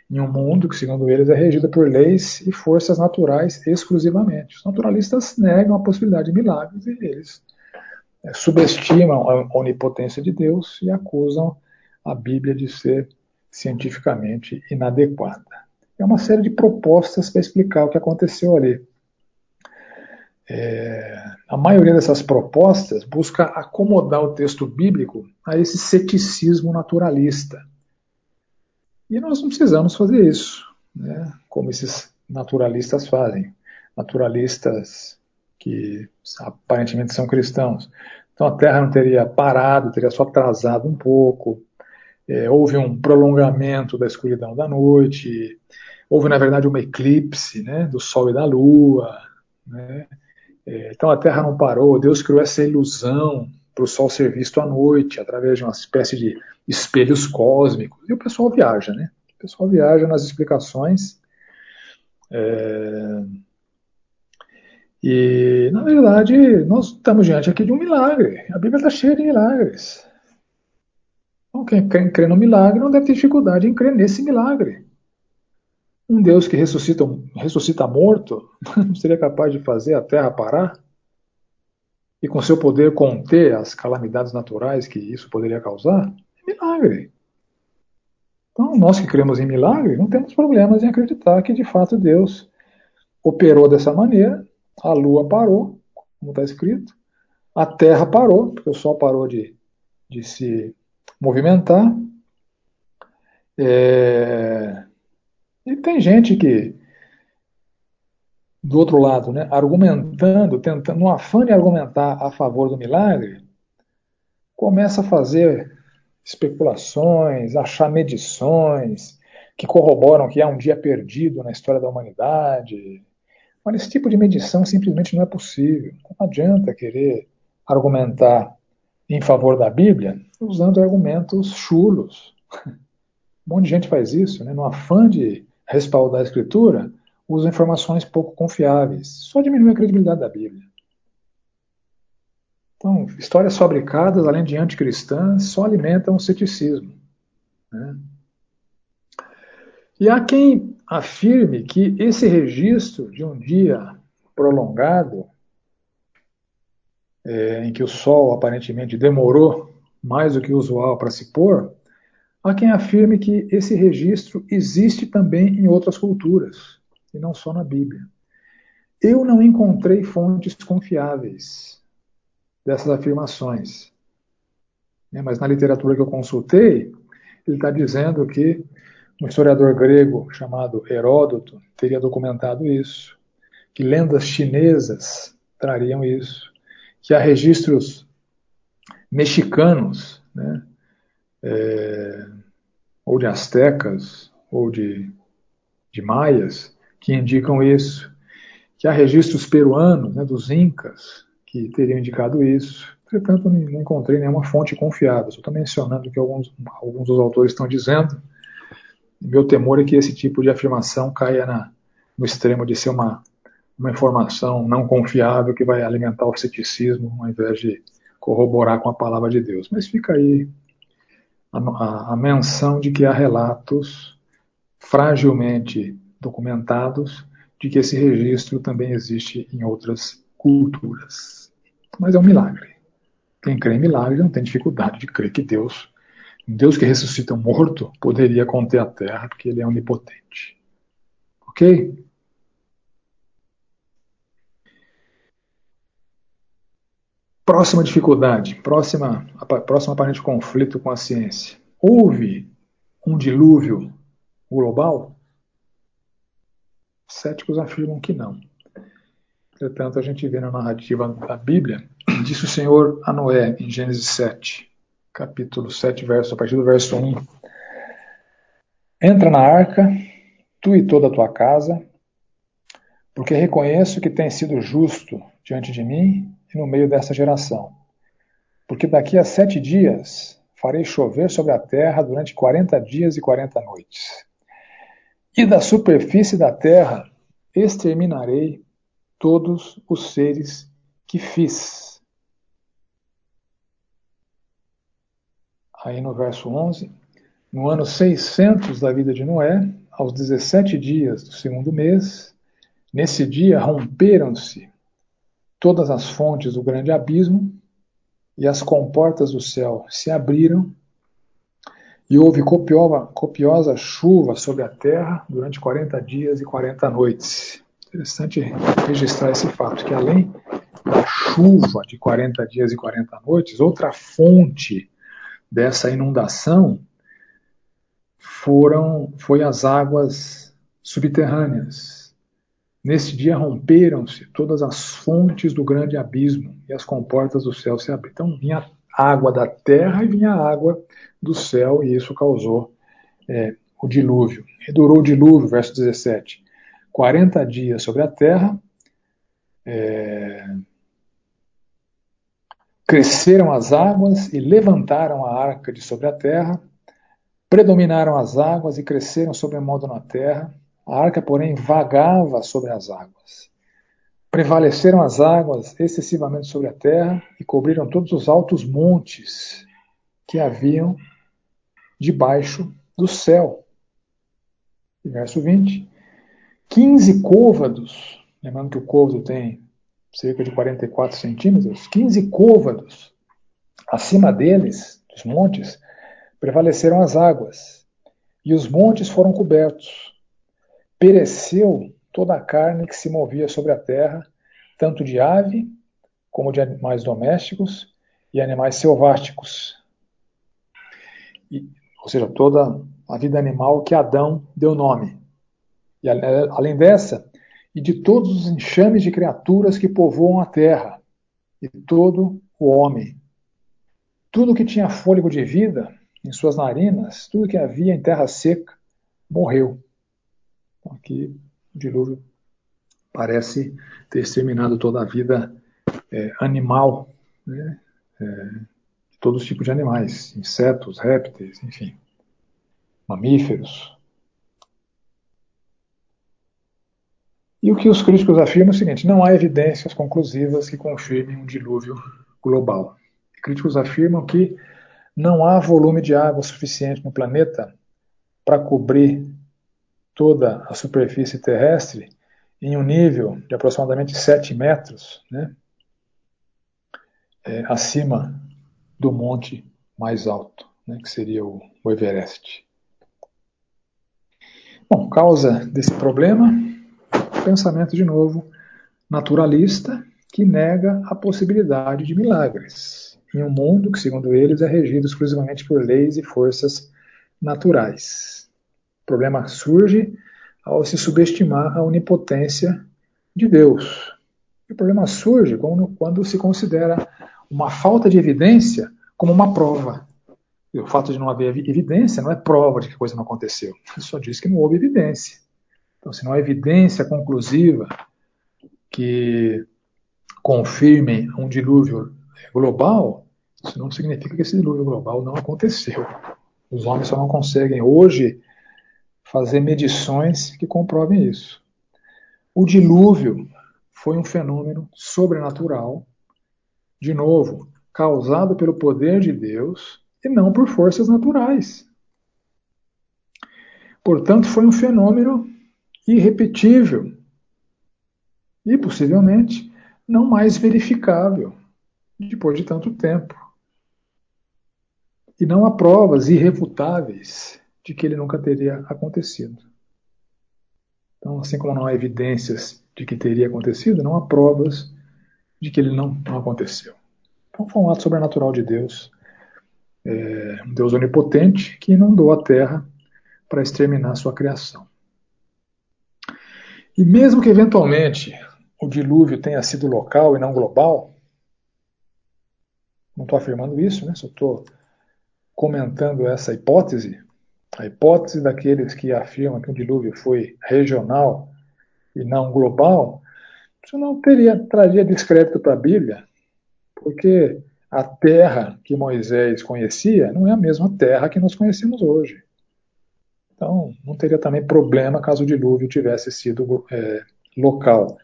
Em um mundo que, segundo eles, é regido por leis e forças naturais exclusivamente. Os naturalistas negam a possibilidade de milagres e eles é, subestimam a onipotência de Deus e acusam a Bíblia de ser cientificamente inadequada. É uma série de propostas para explicar o que aconteceu ali. É, a maioria dessas propostas busca acomodar o texto bíblico a esse ceticismo naturalista. E nós não precisamos fazer isso, né, como esses naturalistas fazem. Naturalistas que aparentemente são cristãos. Então a Terra não teria parado, teria só atrasado um pouco, é, houve um prolongamento da escuridão da noite, houve, na verdade, uma eclipse né, do Sol e da Lua. Né? É, então a Terra não parou, Deus criou essa ilusão para o Sol ser visto à noite, através de uma espécie de espelhos cósmicos. E o pessoal viaja, né? O pessoal viaja nas explicações. É... E, na verdade, nós estamos diante aqui de um milagre. A Bíblia está cheia de milagres. Então, quem crê no milagre não deve ter dificuldade em crer nesse milagre. Um Deus que ressuscita, ressuscita morto não seria capaz de fazer a terra parar? E com seu poder conter as calamidades naturais que isso poderia causar? É milagre. Então, nós que cremos em milagre, não temos problemas em acreditar que de fato Deus operou dessa maneira, a lua parou, como está escrito, a terra parou, porque o sol parou de, de se movimentar. É... E tem gente que, do outro lado, né, argumentando, tentando, no afã de argumentar a favor do milagre, começa a fazer especulações, achar medições que corroboram que há um dia perdido na história da humanidade. Mas esse tipo de medição simplesmente não é possível. Não adianta querer argumentar em favor da Bíblia usando argumentos chulos. Um monte de gente faz isso, né? no afã de respaldar a Escritura, usa informações pouco confiáveis. Só diminui a credibilidade da Bíblia. Então, histórias fabricadas, além de anticristãs, só alimentam o ceticismo. Né? E há quem afirme que esse registro de um dia prolongado é, em que o Sol aparentemente demorou mais do que o usual para se pôr, há quem afirme que esse registro existe também em outras culturas, e não só na Bíblia. Eu não encontrei fontes confiáveis dessas afirmações. Né, mas na literatura que eu consultei, ele está dizendo que um historiador grego chamado Heródoto teria documentado isso, que lendas chinesas trariam isso, que há registros mexicanos, né, é, ou de astecas, ou de, de maias, que indicam isso, que há registros peruanos, né, dos incas, que teriam indicado isso. Entretanto, não encontrei nenhuma fonte confiável. Estou mencionando o que alguns, alguns dos autores estão dizendo. Meu temor é que esse tipo de afirmação caia na, no extremo de ser uma, uma informação não confiável que vai alimentar o ceticismo ao invés de corroborar com a palavra de Deus. Mas fica aí a, a, a menção de que há relatos fragilmente documentados de que esse registro também existe em outras culturas. Mas é um milagre. Quem crê em milagre não tem dificuldade de crer que Deus, Deus que ressuscita um morto, poderia conter a terra, porque ele é onipotente. Ok? Próxima dificuldade, próxima, próximo aparente conflito com a ciência. Houve um dilúvio global? Céticos afirmam que não. Entretanto, a gente vê na narrativa da Bíblia, disse o Senhor a Noé, em Gênesis 7, capítulo 7, verso, a partir do verso 1. Entra na arca, tu e toda a tua casa, porque reconheço que tens sido justo diante de mim no meio dessa geração. Porque daqui a sete dias farei chover sobre a terra durante quarenta dias e quarenta noites. E da superfície da terra exterminarei todos os seres que fiz. Aí no verso 11, no ano 600 da vida de Noé, aos 17 dias do segundo mês, nesse dia romperam-se todas as fontes do grande abismo, e as comportas do céu se abriram, e houve copiosa, copiosa chuva sobre a terra durante 40 dias e 40 noites. Interessante registrar esse fato, que além da chuva de 40 dias e 40 noites, outra fonte dessa inundação foram foi as águas subterrâneas, Nesse dia romperam-se todas as fontes do grande abismo e as comportas do céu se abriram. Então vinha água da terra e vinha água do céu, e isso causou é, o dilúvio. E durou o dilúvio, verso 17, 40 dias sobre a terra. É, cresceram as águas e levantaram a arca de sobre a terra, predominaram as águas e cresceram sobre modo na terra a arca, porém, vagava sobre as águas. Prevaleceram as águas excessivamente sobre a terra e cobriram todos os altos montes que haviam debaixo do céu. verso 20. 15 côvados, lembrando que o côvado tem cerca de 44 centímetros, 15 côvados acima deles, dos montes, prevaleceram as águas, e os montes foram cobertos pereceu toda a carne que se movia sobre a terra, tanto de ave como de animais domésticos e animais selváticos. E, ou seja, toda a vida animal que Adão deu nome. E além dessa, e de todos os enxames de criaturas que povoam a terra, e todo o homem. Tudo que tinha fôlego de vida em suas narinas, tudo que havia em terra seca, morreu. Aqui o dilúvio parece ter exterminado toda a vida é, animal, né? é, todos os tipos de animais, insetos, répteis, enfim, mamíferos. E o que os críticos afirmam é o seguinte: não há evidências conclusivas que confirmem um dilúvio global. Os críticos afirmam que não há volume de água suficiente no planeta para cobrir toda a superfície terrestre em um nível de aproximadamente 7 metros, né, é, acima do monte mais alto, né, que seria o, o Everest. Bom, causa desse problema, pensamento de novo naturalista que nega a possibilidade de milagres em um mundo que, segundo eles, é regido exclusivamente por leis e forças naturais. O problema surge ao se subestimar a onipotência de Deus. E o problema surge quando, quando se considera uma falta de evidência como uma prova. E o fato de não haver evidência não é prova de que a coisa não aconteceu. Só diz que não houve evidência. Então, se não há evidência conclusiva que confirme um dilúvio global, isso não significa que esse dilúvio global não aconteceu. Os homens só não conseguem hoje fazer medições que comprovem isso. O dilúvio foi um fenômeno sobrenatural, de novo, causado pelo poder de Deus e não por forças naturais. Portanto, foi um fenômeno irrepetível e possivelmente não mais verificável depois de tanto tempo. E não há provas irrefutáveis de que ele nunca teria acontecido. Então, assim como não há evidências de que teria acontecido, não há provas de que ele não, não aconteceu. Então, foi um ato sobrenatural de Deus, é, um Deus onipotente que inundou a terra para exterminar sua criação. E mesmo que eventualmente o dilúvio tenha sido local e não global, não estou afirmando isso, né? só estou comentando essa hipótese, a hipótese daqueles que afirmam que o dilúvio foi regional e não global, isso não teria traria descrédito para a Bíblia, porque a terra que Moisés conhecia não é a mesma terra que nós conhecemos hoje. Então, não teria também problema caso o dilúvio tivesse sido é, local.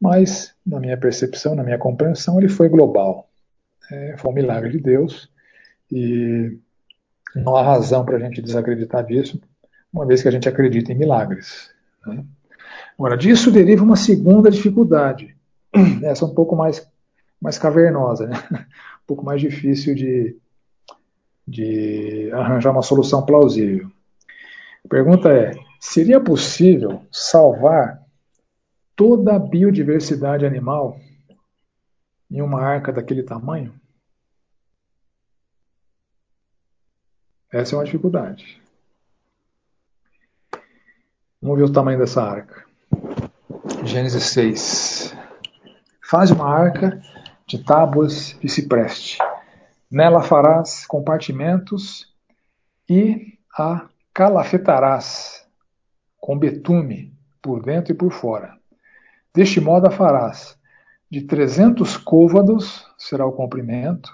Mas, na minha percepção, na minha compreensão, ele foi global. É, foi um milagre de Deus e não há razão para a gente desacreditar disso, uma vez que a gente acredita em milagres. Né? Agora, disso deriva uma segunda dificuldade. Essa um pouco mais, mais cavernosa, né? um pouco mais difícil de, de arranjar uma solução plausível. A pergunta é: seria possível salvar toda a biodiversidade animal em uma arca daquele tamanho? Essa é uma dificuldade. Vamos ver o tamanho dessa arca. Gênesis 6. Faz uma arca de tábuas de cipreste. Nela farás compartimentos e a calafetarás com betume por dentro e por fora. Deste modo a farás de 300 côvados será o comprimento,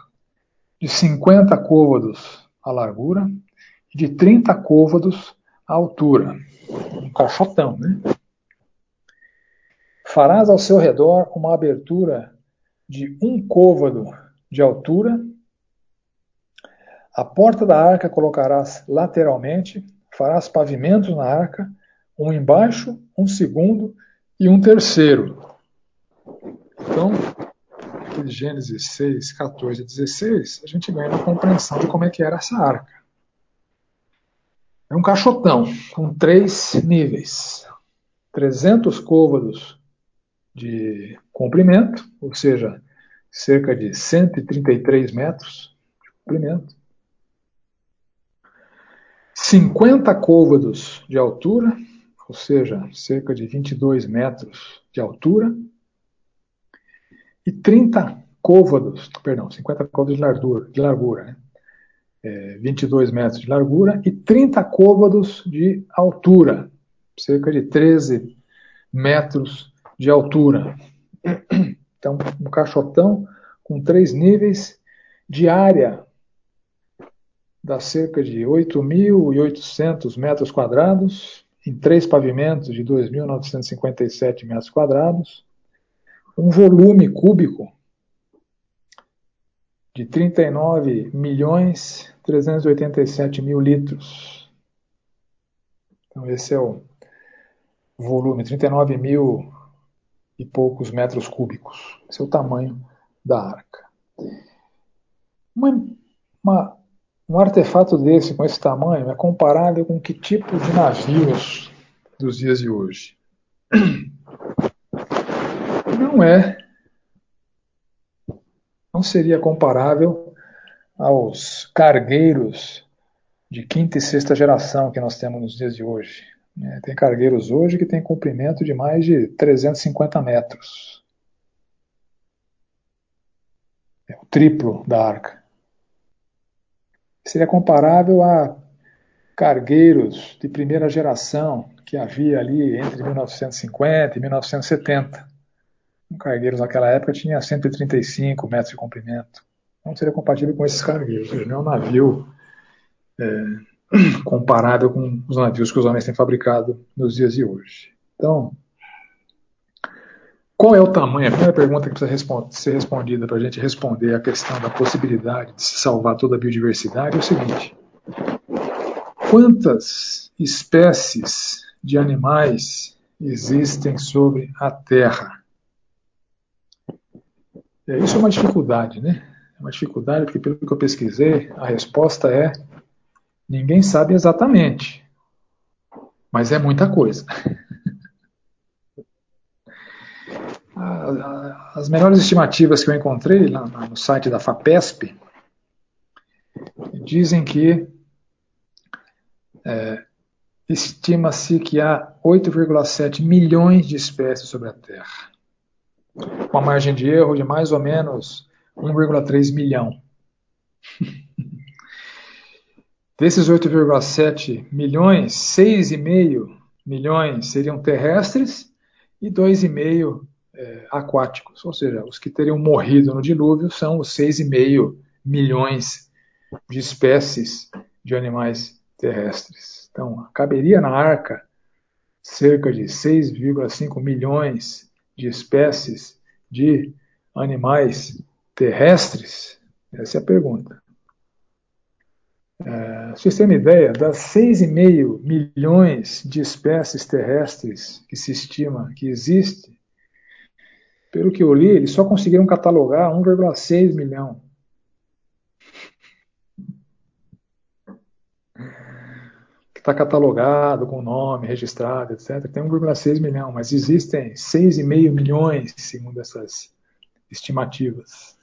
de 50 côvados a largura e de 30 côvados a altura. Um caixotão, né? Farás ao seu redor uma abertura de um côvado de altura. A porta da arca colocarás lateralmente, farás pavimentos na arca, um embaixo, um segundo e um terceiro. Então, de Gênesis 6, 14 e 16, a gente ganha uma compreensão de como é que era essa arca. É um caixotão com três níveis. 300 côvados de comprimento, ou seja, cerca de 133 metros de comprimento. 50 côvados de altura, ou seja, cerca de 22 metros de altura e 30 côvados, perdão, 50 côvados de largura, de largura né? é, 22 metros de largura e 30 côvados de altura, cerca de 13 metros de altura. Então, um caixotão com três níveis de área dá cerca de 8.800 metros quadrados, em três pavimentos de 2.957 metros quadrados, um volume cúbico de 39 milhões 387 mil litros. Então esse é o volume, 39 mil e poucos metros cúbicos. Esse é o tamanho da arca. Uma, uma, um artefato desse, com esse tamanho, é comparável com que tipo de navios dos dias de hoje? Não é, não seria comparável aos cargueiros de quinta e sexta geração que nós temos nos dias de hoje. É, tem cargueiros hoje que têm comprimento de mais de 350 metros. É o triplo da arca. Seria comparável a cargueiros de primeira geração que havia ali entre 1950 e 1970. Um cargueiro naquela época tinha 135 metros de comprimento. Não seria compatível com esses cargueiros. Não é um navio é, comparável com os navios que os homens têm fabricado nos dias de hoje. Então, qual é o tamanho? A primeira pergunta que precisa ser respondida para a gente responder a questão da possibilidade de se salvar toda a biodiversidade é o seguinte: quantas espécies de animais existem sobre a Terra? É, isso é uma dificuldade, né? É uma dificuldade porque, pelo que eu pesquisei, a resposta é Ninguém sabe exatamente, mas é muita coisa. As melhores estimativas que eu encontrei lá no site da FAPESP dizem que é, estima-se que há 8,7 milhões de espécies sobre a Terra, com a margem de erro de mais ou menos 1,3 milhão. Desses 8,7 milhões, 6,5 milhões seriam terrestres e 2,5 é, aquáticos. Ou seja, os que teriam morrido no dilúvio são os 6,5 milhões de espécies de animais terrestres. Então, caberia na arca cerca de 6,5 milhões de espécies de animais terrestres? Essa é a pergunta. É, vocês terem uma ideia, das 6,5 milhões de espécies terrestres que se estima que existe, pelo que eu li, eles só conseguiram catalogar 1,6 milhão. Está catalogado com nome, registrado, etc. Tem 1,6 milhão, mas existem 6,5 milhões, segundo essas estimativas.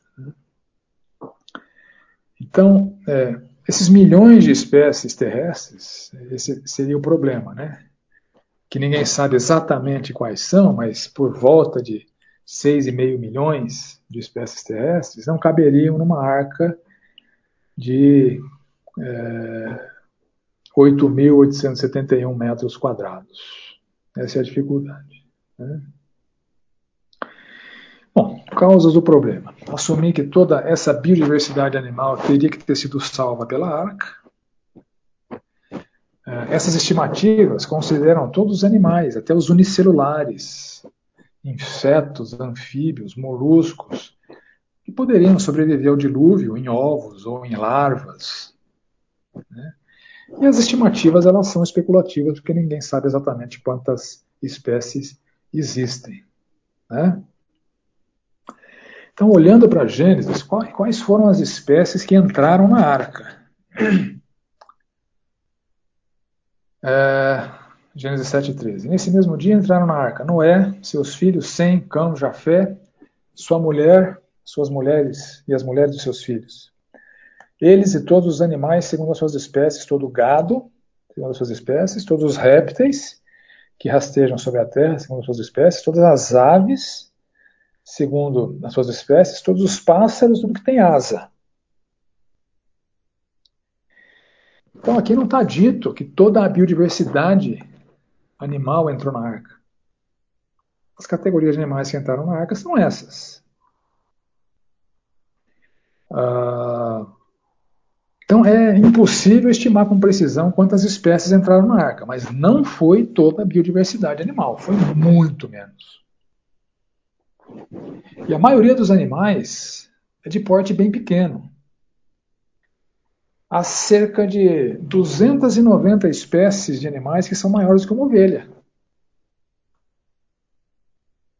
Então, é, esses milhões de espécies terrestres, esse seria o problema, né? Que ninguém sabe exatamente quais são, mas por volta de 6,5 milhões de espécies terrestres não caberiam numa arca de é, 8.871 metros quadrados. Essa é a dificuldade. Né? Bom, causas do problema. Assumir que toda essa biodiversidade animal teria que ter sido salva pela arca. É, essas estimativas consideram todos os animais, até os unicelulares, insetos, anfíbios, moluscos, que poderiam sobreviver ao dilúvio em ovos ou em larvas. Né? E as estimativas elas são especulativas, porque ninguém sabe exatamente quantas espécies existem. Né? Então, olhando para Gênesis, quais foram as espécies que entraram na arca? É, Gênesis 7,13. Nesse mesmo dia entraram na arca Noé, seus filhos Sem, Cão, Jafé, sua mulher, suas mulheres e as mulheres de seus filhos. Eles e todos os animais segundo as suas espécies, todo o gado, segundo as suas espécies, todos os répteis que rastejam sobre a terra, segundo as suas espécies, todas as aves segundo as suas espécies, todos os pássaros, tudo que tem asa. Então aqui não está dito que toda a biodiversidade animal entrou na arca. As categorias de animais que entraram na arca são essas. Ah, então é impossível estimar com precisão quantas espécies entraram na arca, mas não foi toda a biodiversidade animal, foi muito menos. E a maioria dos animais é de porte bem pequeno. Há cerca de 290 espécies de animais que são maiores que uma ovelha.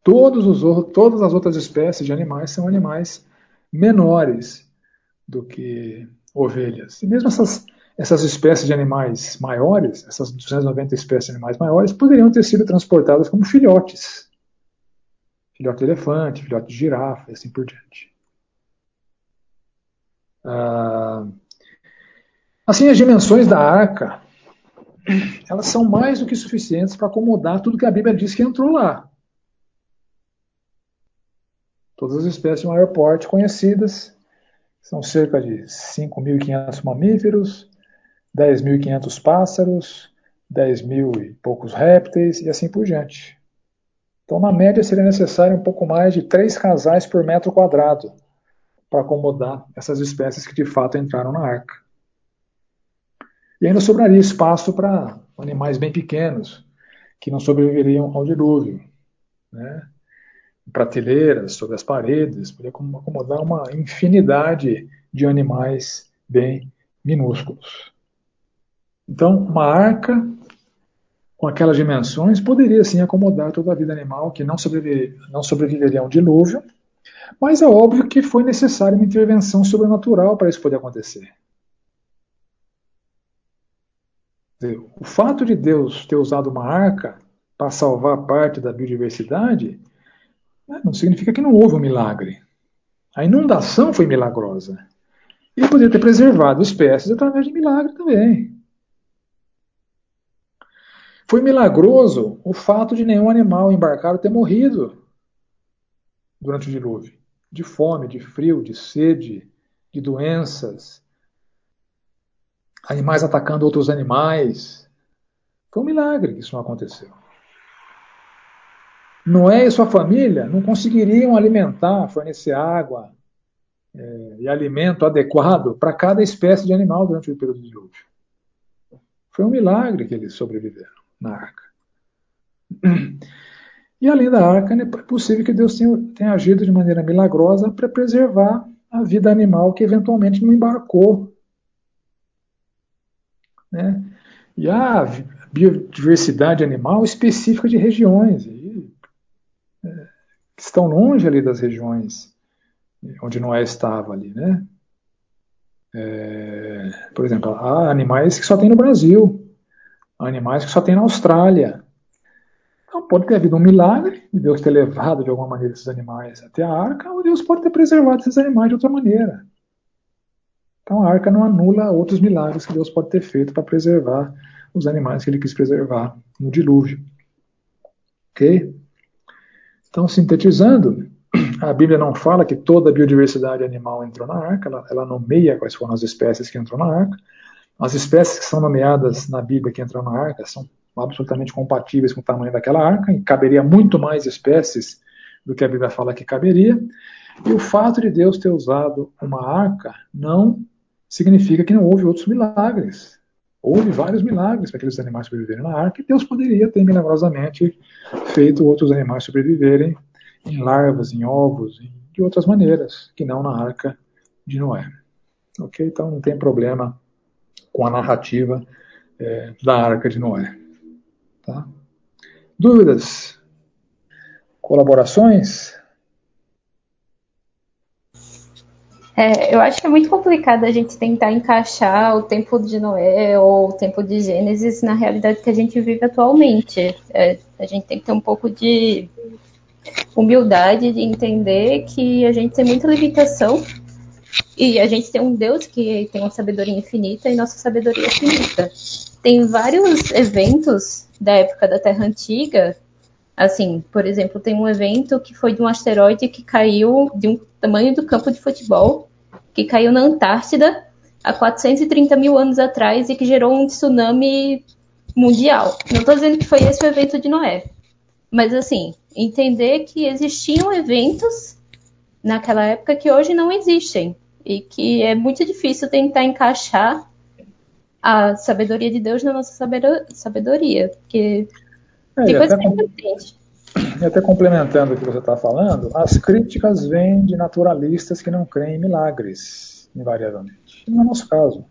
Os, todas as outras espécies de animais são animais menores do que ovelhas. E mesmo essas, essas espécies de animais maiores, essas 290 espécies de animais maiores, poderiam ter sido transportadas como filhotes filhote de elefante, filhote de girafa e assim por diante. Ah, assim, as dimensões da arca, elas são mais do que suficientes para acomodar tudo que a Bíblia diz que entrou lá. Todas as espécies de maior porte conhecidas, são cerca de 5.500 mamíferos, 10.500 pássaros, 10 mil e poucos répteis e assim por diante. Então, na média, seria necessário um pouco mais de três casais por metro quadrado para acomodar essas espécies que de fato entraram na arca. E ainda sobraria espaço para animais bem pequenos, que não sobreviveriam ao dilúvio. Né? Prateleiras sobre as paredes, poderia acomodar uma infinidade de animais bem minúsculos. Então, uma arca com aquelas dimensões poderia sim acomodar toda a vida animal que não, sobreviver, não sobreviveria a um dilúvio, mas é óbvio que foi necessária uma intervenção sobrenatural para isso poder acontecer. O fato de Deus ter usado uma arca para salvar parte da biodiversidade não significa que não houve um milagre. A inundação foi milagrosa. Ele poderia ter preservado espécies através de milagre também. Foi milagroso o fato de nenhum animal embarcado ter morrido durante o dilúvio. De fome, de frio, de sede, de doenças, animais atacando outros animais. Foi um milagre que isso não aconteceu. Noé e sua família não conseguiriam alimentar, fornecer água é, e alimento adequado para cada espécie de animal durante o período do dilúvio. Foi um milagre que eles sobreviveram na arca. E além da arca, é possível que Deus tenha, tenha agido de maneira milagrosa para preservar a vida animal que eventualmente não embarcou. Né? E a biodiversidade animal específica de regiões, que estão longe ali das regiões onde Noé estava ali, né? É, por exemplo, há animais que só tem no Brasil animais que só tem na Austrália. Então pode ter havido um milagre de Deus ter levado de alguma maneira esses animais até a arca, ou Deus pode ter preservado esses animais de outra maneira. Então a arca não anula outros milagres que Deus pode ter feito para preservar os animais que ele quis preservar no dilúvio. Ok? Então, sintetizando, a Bíblia não fala que toda a biodiversidade animal entrou na arca, ela, ela nomeia quais foram as espécies que entrou na arca, as espécies que são nomeadas na Bíblia que entram na arca são absolutamente compatíveis com o tamanho daquela arca, e caberia muito mais espécies do que a Bíblia fala que caberia. E o fato de Deus ter usado uma arca não significa que não houve outros milagres. Houve vários milagres para aqueles animais sobreviverem na arca, e Deus poderia ter milagrosamente feito outros animais sobreviverem em larvas, em ovos, de outras maneiras, que não na arca de Noé. Ok? Então não tem problema com a narrativa é, da Arca de Noé. Tá? Dúvidas? Colaborações? É, eu acho que é muito complicado a gente tentar encaixar o tempo de Noé ou o tempo de Gênesis na realidade que a gente vive atualmente. É, a gente tem que ter um pouco de humildade de entender que a gente tem muita limitação e a gente tem um Deus que tem uma sabedoria infinita e nossa sabedoria é finita. Tem vários eventos da época da Terra Antiga. Assim, por exemplo, tem um evento que foi de um asteroide que caiu de um tamanho do campo de futebol, que caiu na Antártida há 430 mil anos atrás e que gerou um tsunami mundial. Não estou dizendo que foi esse o evento de Noé, mas assim, entender que existiam eventos naquela época que hoje não existem e que é muito difícil tentar encaixar a sabedoria de Deus na nossa sabedoria, porque é, tem coisa entende. E até complementando o que você está falando, as críticas vêm de naturalistas que não creem em milagres, invariavelmente. No nosso caso.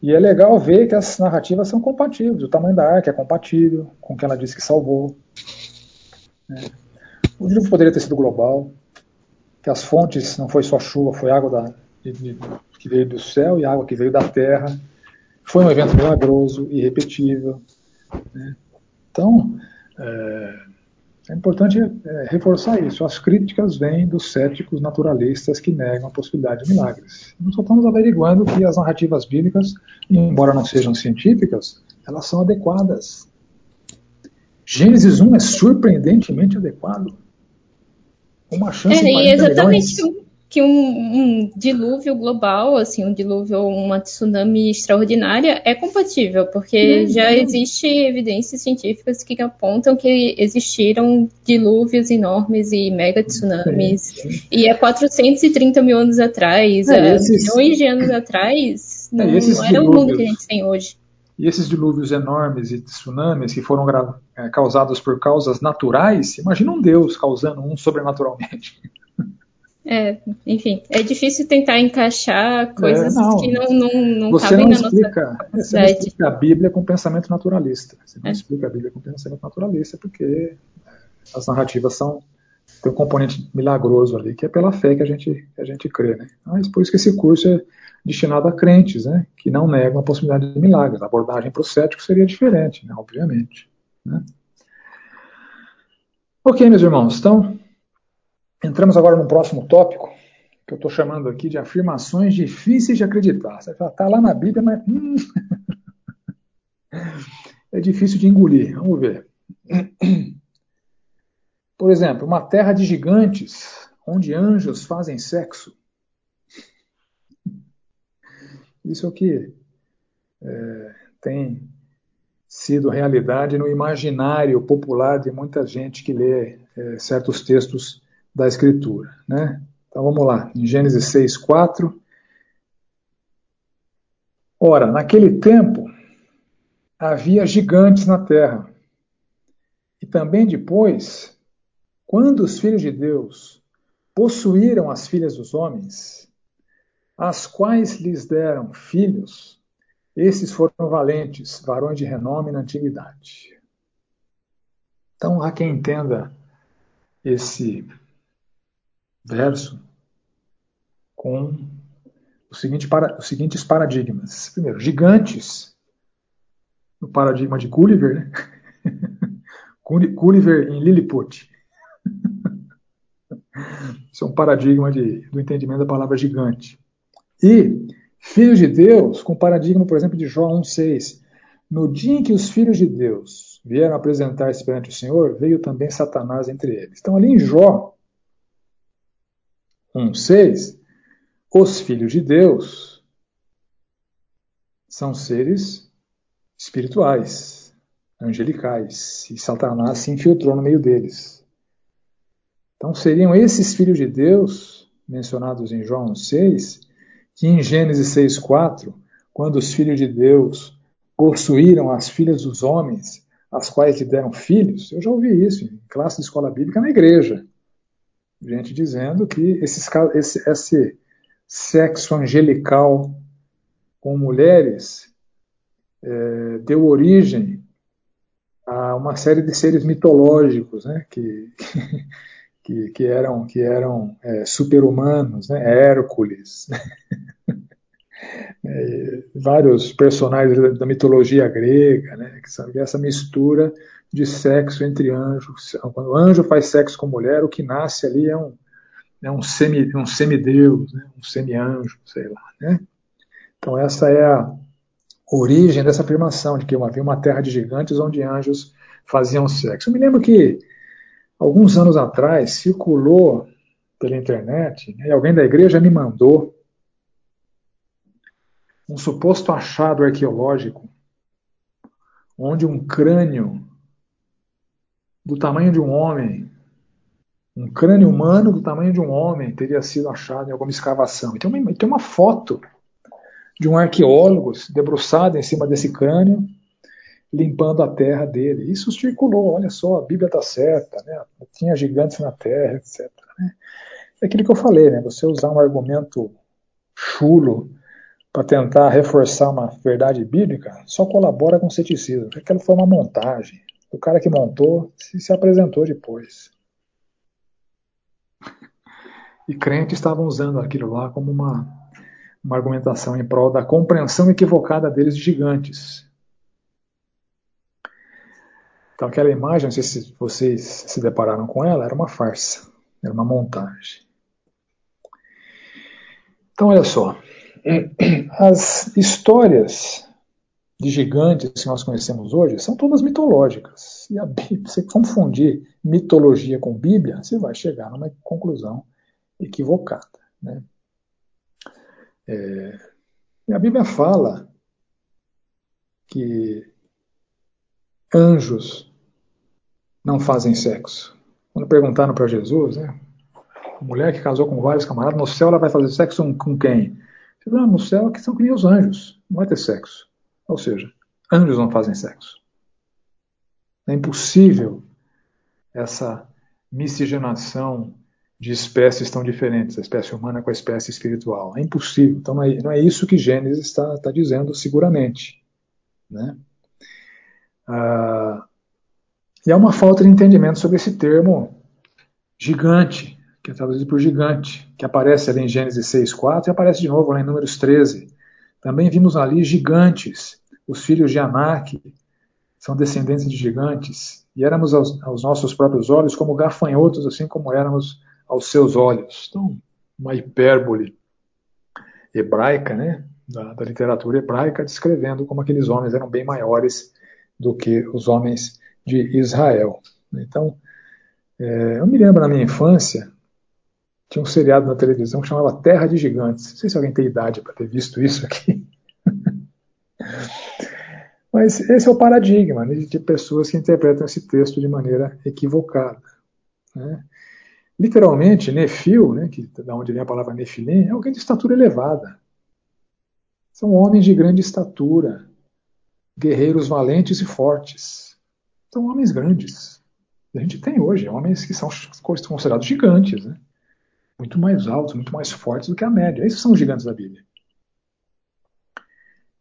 E é legal ver que as narrativas são compatíveis. O tamanho da arca é compatível com o que ela disse que salvou. É. O livro poderia ter sido global que as fontes não foi só chuva, foi água da, de, de, que veio do céu e água que veio da terra. Foi um evento milagroso, irrepetível. Né? Então, é, É importante é, reforçar isso. As críticas vêm dos céticos naturalistas que negam a possibilidade de milagres. Nós só estamos averiguando que as narrativas bíblicas, embora não sejam científicas, elas são adequadas. Gênesis 1 é surpreendentemente adequado. Uma chance é, e exatamente que um, um, dilúvio global, assim, um dilúvio ou uma tsunami extraordinária é compatível, porque uhum. já existe evidências científicas que apontam que existiram dilúvios enormes e mega tsunamis. Sim. E há 430 mil anos atrás, é, há esses... milhões de anos atrás, é, não, é, não era o mundo que a gente tem hoje. E esses dilúvios enormes e tsunamis que foram é, causados por causas naturais, imagina um Deus causando um sobrenaturalmente. É, enfim, é difícil tentar encaixar coisas é, não, que não, não, não você cabem não na explica, nossa Você não explica a Bíblia com pensamento naturalista. Você não é. explica a Bíblia com pensamento naturalista porque é, as narrativas são tem um componente milagroso ali, que é pela fé que a gente, que a gente crê. Né? Mas por isso que esse curso é destinado a crentes, né? que não negam a possibilidade de milagres. A abordagem para o cético seria diferente, né? obviamente. Né? Ok, meus irmãos, então Entramos agora no próximo tópico, que eu estou chamando aqui de afirmações difíceis de acreditar. Você está lá na Bíblia, mas hum, é difícil de engolir. Vamos ver. Por exemplo, uma terra de gigantes, onde anjos fazem sexo. Isso é o que é, tem sido realidade no imaginário popular de muita gente que lê é, certos textos da Escritura. Né? Então vamos lá, em Gênesis 6, 4. Ora, naquele tempo havia gigantes na terra. E também depois, quando os filhos de Deus possuíram as filhas dos homens, as quais lhes deram filhos, esses foram valentes, varões de renome na antiguidade. Então, há quem entenda esse verso com seguinte para, os seguintes paradigmas. Primeiro, gigantes, no paradigma de Gulliver, né? Gulliver em Lilliput. Isso é um paradigma de, do entendimento da palavra gigante. E filhos de Deus, com o paradigma, por exemplo, de João 1,6. No dia em que os filhos de Deus vieram apresentar-se perante o Senhor, veio também Satanás entre eles. Então, ali em Jó, 1,6, os filhos de Deus são seres espirituais, angelicais, e Satanás se infiltrou no meio deles. Então seriam esses filhos de Deus, mencionados em João 6, que em Gênesis 6,4, quando os filhos de Deus possuíram as filhas dos homens, as quais lhe deram filhos, eu já ouvi isso em classe de escola bíblica na igreja gente dizendo que esses, esse, esse sexo angelical com mulheres é, deu origem a uma série de seres mitológicos, né, que, que, que eram, que eram é, super-humanos, né, Hércules, é, vários personagens da mitologia grega, né, que são essa mistura de sexo entre anjos. Quando o anjo faz sexo com mulher, o que nasce ali é um, é um, semi, um semideus, né? um semi-anjo, sei lá. Né? Então, essa é a origem dessa afirmação de que havia uma terra de gigantes onde anjos faziam sexo. Eu me lembro que, alguns anos atrás, circulou pela internet, né, e alguém da igreja me mandou um suposto achado arqueológico onde um crânio do tamanho de um homem, um crânio humano do tamanho de um homem teria sido achado em alguma escavação. E tem uma, tem uma foto de um arqueólogo debruçado em cima desse crânio, limpando a terra dele. Isso circulou, olha só, a Bíblia está certa, né? tinha gigantes na terra, etc. Né? É aquilo que eu falei, né? você usar um argumento chulo para tentar reforçar uma verdade bíblica só colabora com o ceticismo. Aquilo foi uma montagem. O cara que montou se, se apresentou depois. E crentes estavam usando aquilo lá como uma, uma argumentação em prol da compreensão equivocada deles de gigantes. Então aquela imagem, não sei se vocês se depararam com ela, era uma farsa, era uma montagem. Então olha só, as histórias de gigantes que nós conhecemos hoje são todas mitológicas. E a Bíblia, você confundir mitologia com Bíblia, você vai chegar numa conclusão equivocada. Né? É, e a Bíblia fala que anjos não fazem sexo. Quando perguntaram para Jesus, né, a mulher que casou com vários camaradas, no céu ela vai fazer sexo com quem? Ele falou, no céu que são que nem os anjos, não vai ter sexo. Ou seja, anjos não fazem sexo. É impossível essa miscigenação de espécies tão diferentes, a espécie humana com a espécie espiritual. É impossível. Então não é, não é isso que Gênesis está, dizendo seguramente. Né? Ah, e há uma falta de entendimento sobre esse termo gigante, que é traduzido por gigante, que aparece ali em Gênesis 6,4 e aparece de novo lá em Números 13. Também vimos ali gigantes, os filhos de Anak, são descendentes de gigantes, e éramos aos, aos, nossos próprios olhos como gafanhotos, assim como éramos aos seus olhos. Então, uma hipérbole hebraica, né, da, da literatura hebraica, descrevendo como aqueles homens eram bem maiores do que os homens de Israel. Então, é, eu me lembro na minha infância, tinha um seriado na televisão que chamava Terra de Gigantes. Não sei se alguém tem idade para ter visto isso aqui. Mas esse é o paradigma né, de pessoas que interpretam esse texto de maneira equivocada. Né? Literalmente, Nefil, né, que da onde vem a palavra Nefilim, é alguém de estatura elevada. São homens de grande estatura, guerreiros valentes e fortes. São homens grandes. A gente tem hoje homens que são considerados gigantes, né? Muito mais altos, muito mais fortes do que a média. Esses são os gigantes da Bíblia.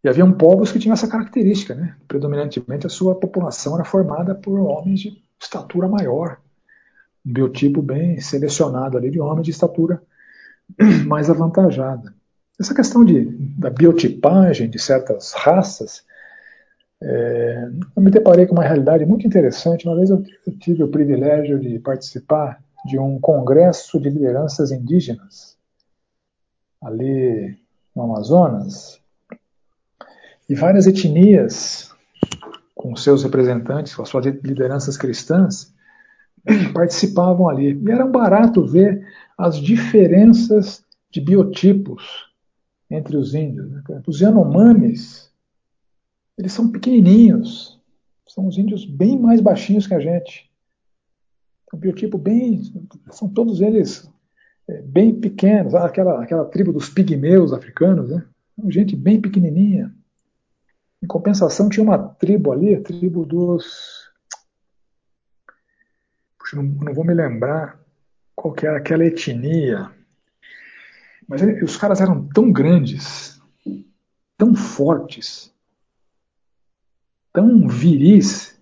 E haviam povos que tinham essa característica, né? Predominantemente a sua população era formada por homens de estatura maior, um biotipo bem selecionado ali de homens de estatura mais avantajada. Essa questão de, da biotipagem de certas raças, é, eu me deparei com uma realidade muito interessante. Uma vez eu, eu tive o privilégio de participar de um congresso de lideranças indígenas ali no Amazonas, e várias etnias, com seus representantes, com as suas lideranças cristãs, participavam ali. E era barato ver as diferenças de biotipos entre os índios. Né? Os Yanomamis, eles são pequenininhos, são os índios bem mais baixinhos que a gente. O biotipo bem, são todos eles é, bem pequenos, aquela, aquela tribo dos pigmeus africanos, né? gente bem pequenininha. Em compensação, tinha uma tribo ali, a tribo dos. Puxa, não, não vou me lembrar qual que era aquela etnia. Mas ele, os caras eram tão grandes, tão fortes, tão viris,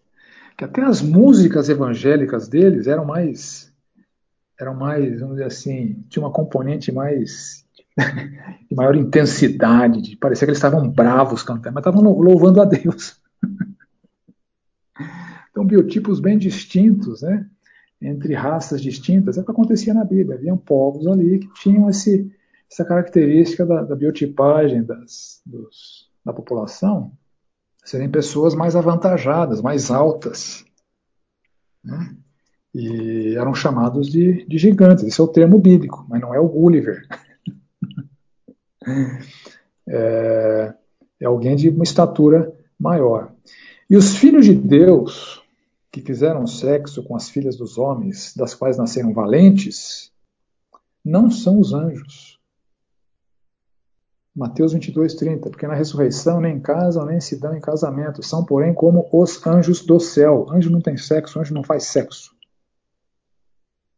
que até as músicas evangélicas deles eram mais eram mais, vamos dizer assim, tinha uma componente mais de maior intensidade, de parecer que eles estavam bravos cantando, mas estavam louvando a Deus. Então, biotipos bem distintos, né? entre raças distintas, é o que acontecia na Bíblia. Haviam povos ali que tinham esse, essa característica da, da biotipagem das, dos, da população, serem pessoas mais avantajadas, mais altas. Né? E eram chamados de, de gigantes. Esse é o termo bíblico, mas não é o Gulliver. é, é alguém de uma estatura maior. E os filhos de Deus, que fizeram sexo com as filhas dos homens, das quais nasceram valentes, não são os anjos. Mateus 22, 30. Porque na ressurreição nem casam, nem se dão em casamento. São, porém, como os anjos do céu. Anjo não tem sexo, anjo não faz sexo.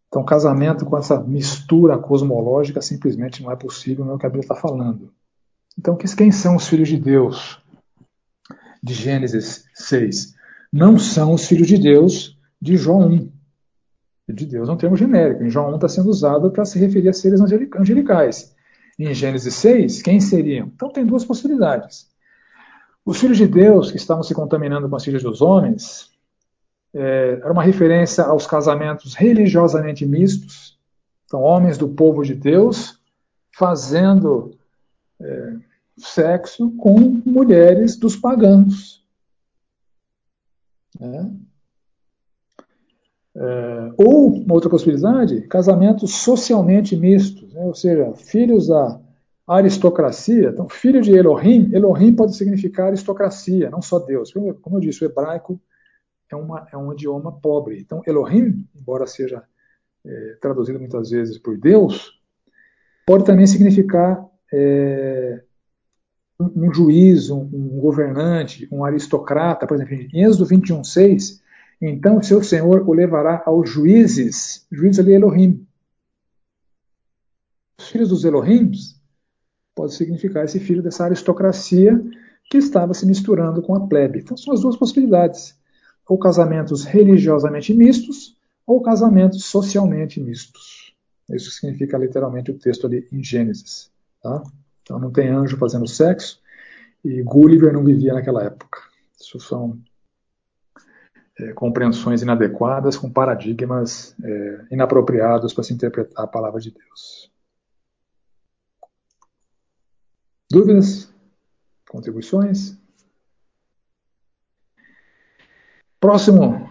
Então, casamento com essa mistura cosmológica simplesmente não é possível, não é o que a Bíblia está falando. Então, quem são os filhos de Deus? De Gênesis 6. Não são os filhos de Deus de João 1. De Deus é um termo genérico. Em João 1 está sendo usado para se referir a seres angelicais. Em Gênesis 6, quem seriam? Então, tem duas possibilidades. Os filhos de Deus que estavam se contaminando com as filhas dos homens é, era uma referência aos casamentos religiosamente mistos, então homens do povo de Deus fazendo é, sexo com mulheres dos pagãos. Né? É, ou, uma outra possibilidade, casamentos socialmente mistos, né? ou seja, filhos da aristocracia. Então, filho de Elohim, Elohim pode significar aristocracia, não só Deus. Como eu disse, o hebraico é, uma, é um idioma pobre. Então, Elohim, embora seja é, traduzido muitas vezes por Deus, pode também significar é, um, um, juiz, um, um, governante, um aristocrata. Por exemplo, em Êxodo 21, 6, então seu Senhor o levará aos juízes, juízes ali Elohim. Os filhos dos Elohims pode significar esse filho dessa aristocracia que estava se misturando com a plebe. Então são as duas possibilidades ou casamentos religiosamente mistos, ou casamentos socialmente mistos. Isso significa literalmente o texto ali em Gênesis. Tá? Então não tem anjo fazendo sexo, e Gulliver não vivia naquela época. Isso são é, compreensões inadequadas com paradigmas é, inapropriados para se interpretar a palavra de Deus. Dúvidas? Contribuições? Próximo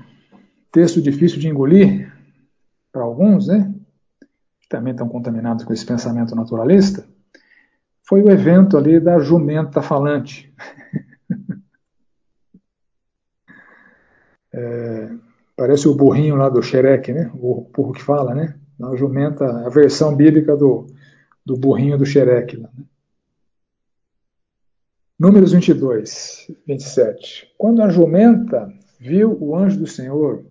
texto difícil de engolir para alguns, né? Que também estão contaminados com esse pensamento naturalista, foi o evento ali da jumenta falante. é, parece o burrinho lá do Xerec, né? O burro que fala, né? A jumenta, a versão bíblica do, do burrinho do Xerec. Né? Números 22, 27. Quando a jumenta viu o anjo do Senhor,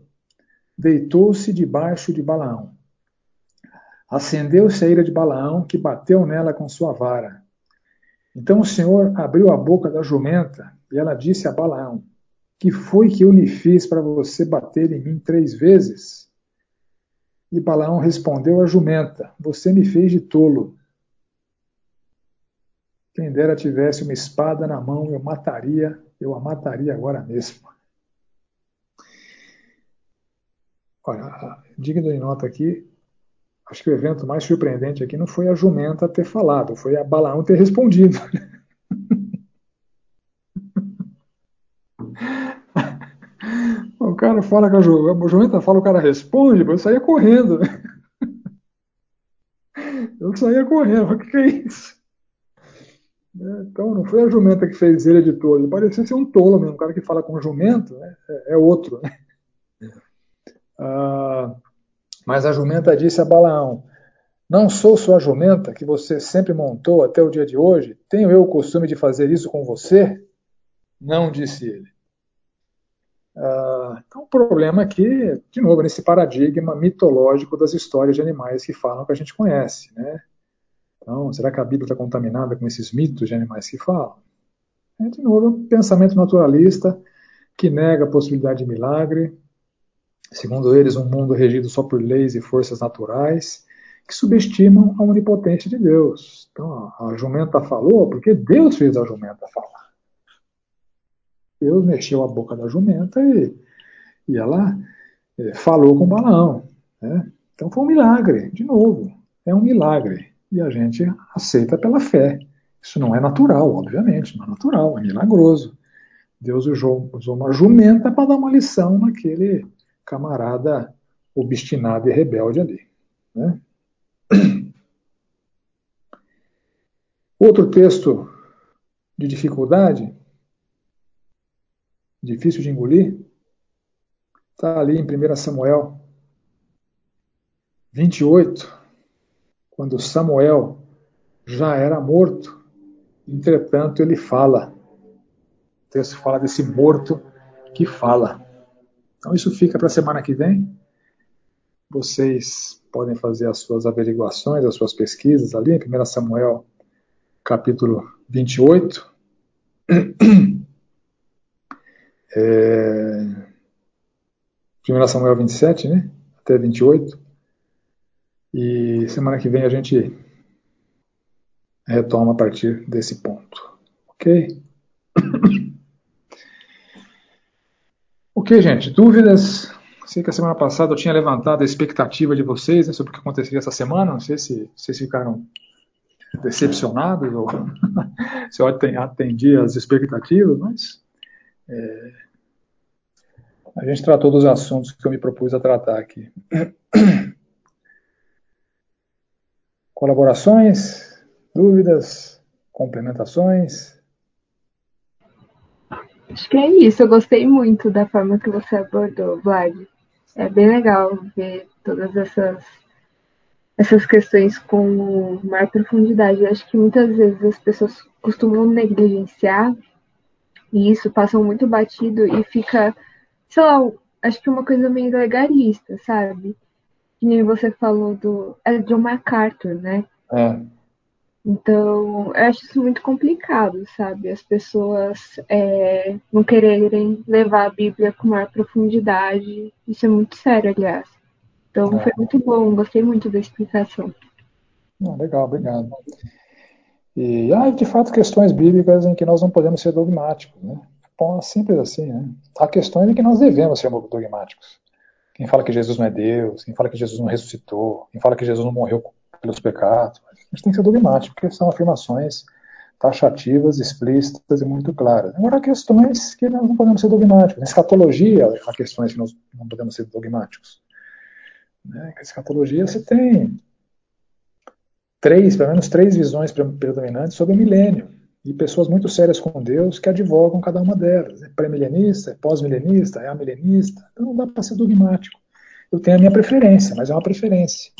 deitou-se debaixo de Balaão. Acendeu-se a ira de Balaão, que bateu nela com sua vara. Então o Senhor abriu a boca da jumenta e ela disse a Balaão: Que foi que eu lhe fiz para você bater em mim três vezes? E Balaão respondeu à jumenta: Você me fez de tolo. Quem dera tivesse uma espada na mão, eu mataria, eu a mataria agora mesmo. Olha, digno de nota aqui, acho que o evento mais surpreendente aqui não foi a jumenta ter falado, foi a Balaão ter respondido. O cara fala com a jumenta, fala, o cara responde, eu saía correndo. Eu saía correndo, o que é isso? Então, não foi a jumenta que fez ele de tolo, parecia ser um tolo mesmo, um cara que fala com jumento né? é, é outro. Né? Ah, mas a jumenta disse a Balaão: Não sou sua jumenta que você sempre montou até o dia de hoje? Tenho eu o costume de fazer isso com você? Não, disse ele. Ah, então, o problema aqui, de novo, nesse paradigma mitológico das histórias de animais que falam que a gente conhece. Né? Então, será que a Bíblia está contaminada com esses mitos de animais que falam? É, de novo, um pensamento naturalista que nega a possibilidade de milagre, segundo eles, um mundo regido só por leis e forças naturais que subestimam a onipotência de Deus. Então, a jumenta falou porque Deus fez a jumenta falar. Deus mexeu a boca da jumenta e, e ela é, falou com Balaão. Né? Então foi um milagre, de novo, é um milagre. E a gente aceita pela fé. Isso não é natural, obviamente, não é natural, é milagroso. Deus usou, usou uma jumenta para dar uma lição naquele camarada obstinado e rebelde ali. Né? Outro texto de dificuldade, difícil de engolir, está ali em 1 Samuel 28, quando Samuel já era morto, entretanto ele fala. O texto fala desse morto que fala. Então isso fica para a semana que vem. Vocês podem fazer as suas averiguações, as suas pesquisas ali em 1 Samuel capítulo 28. É... 1 Samuel 27, né? Até 28. E semana que vem a gente retoma a partir desse ponto. Ok? Ok, gente, dúvidas? Sei que a semana passada eu tinha levantado a expectativa de vocês né, sobre o que aconteceria essa semana. Não sei se vocês ficaram decepcionados ou se eu atendi as expectativas, mas é, a gente tratou dos assuntos que eu me propus a tratar aqui. Colaborações, dúvidas, complementações? Acho que é isso. Eu gostei muito da forma que você abordou, Vlad. É bem legal ver todas essas essas questões com maior profundidade. Eu acho que muitas vezes as pessoas costumam negligenciar e isso passa muito batido e fica, sei lá, acho que uma coisa meio legalista, sabe? Que nem você falou do. É John MacArthur, né? É. Então, eu acho isso muito complicado, sabe? As pessoas é, não quererem levar a Bíblia com maior profundidade. Isso é muito sério, aliás. Então, é. foi muito bom, gostei muito da explicação. Ah, legal, obrigado. E há, de fato, questões bíblicas em que nós não podemos ser dogmáticos, né? Bom, é simples assim, né? Há questões em que nós devemos ser dogmáticos. Quem fala que Jesus não é Deus, quem fala que Jesus não ressuscitou, quem fala que Jesus não morreu pelos pecados, a gente tem que ser dogmático, porque são afirmações taxativas, explícitas e muito claras. Agora, há questões que nós não podemos ser dogmáticos. Na escatologia, há questões que nós não podemos ser dogmáticos. Né? Na escatologia, você tem três, pelo menos três visões predominantes sobre o milênio. E pessoas muito sérias com Deus que advogam cada uma delas. É pré-milenista, é pós-milenista, é amilenista. Então não dá para ser dogmático. Eu tenho a minha preferência, mas é uma preferência.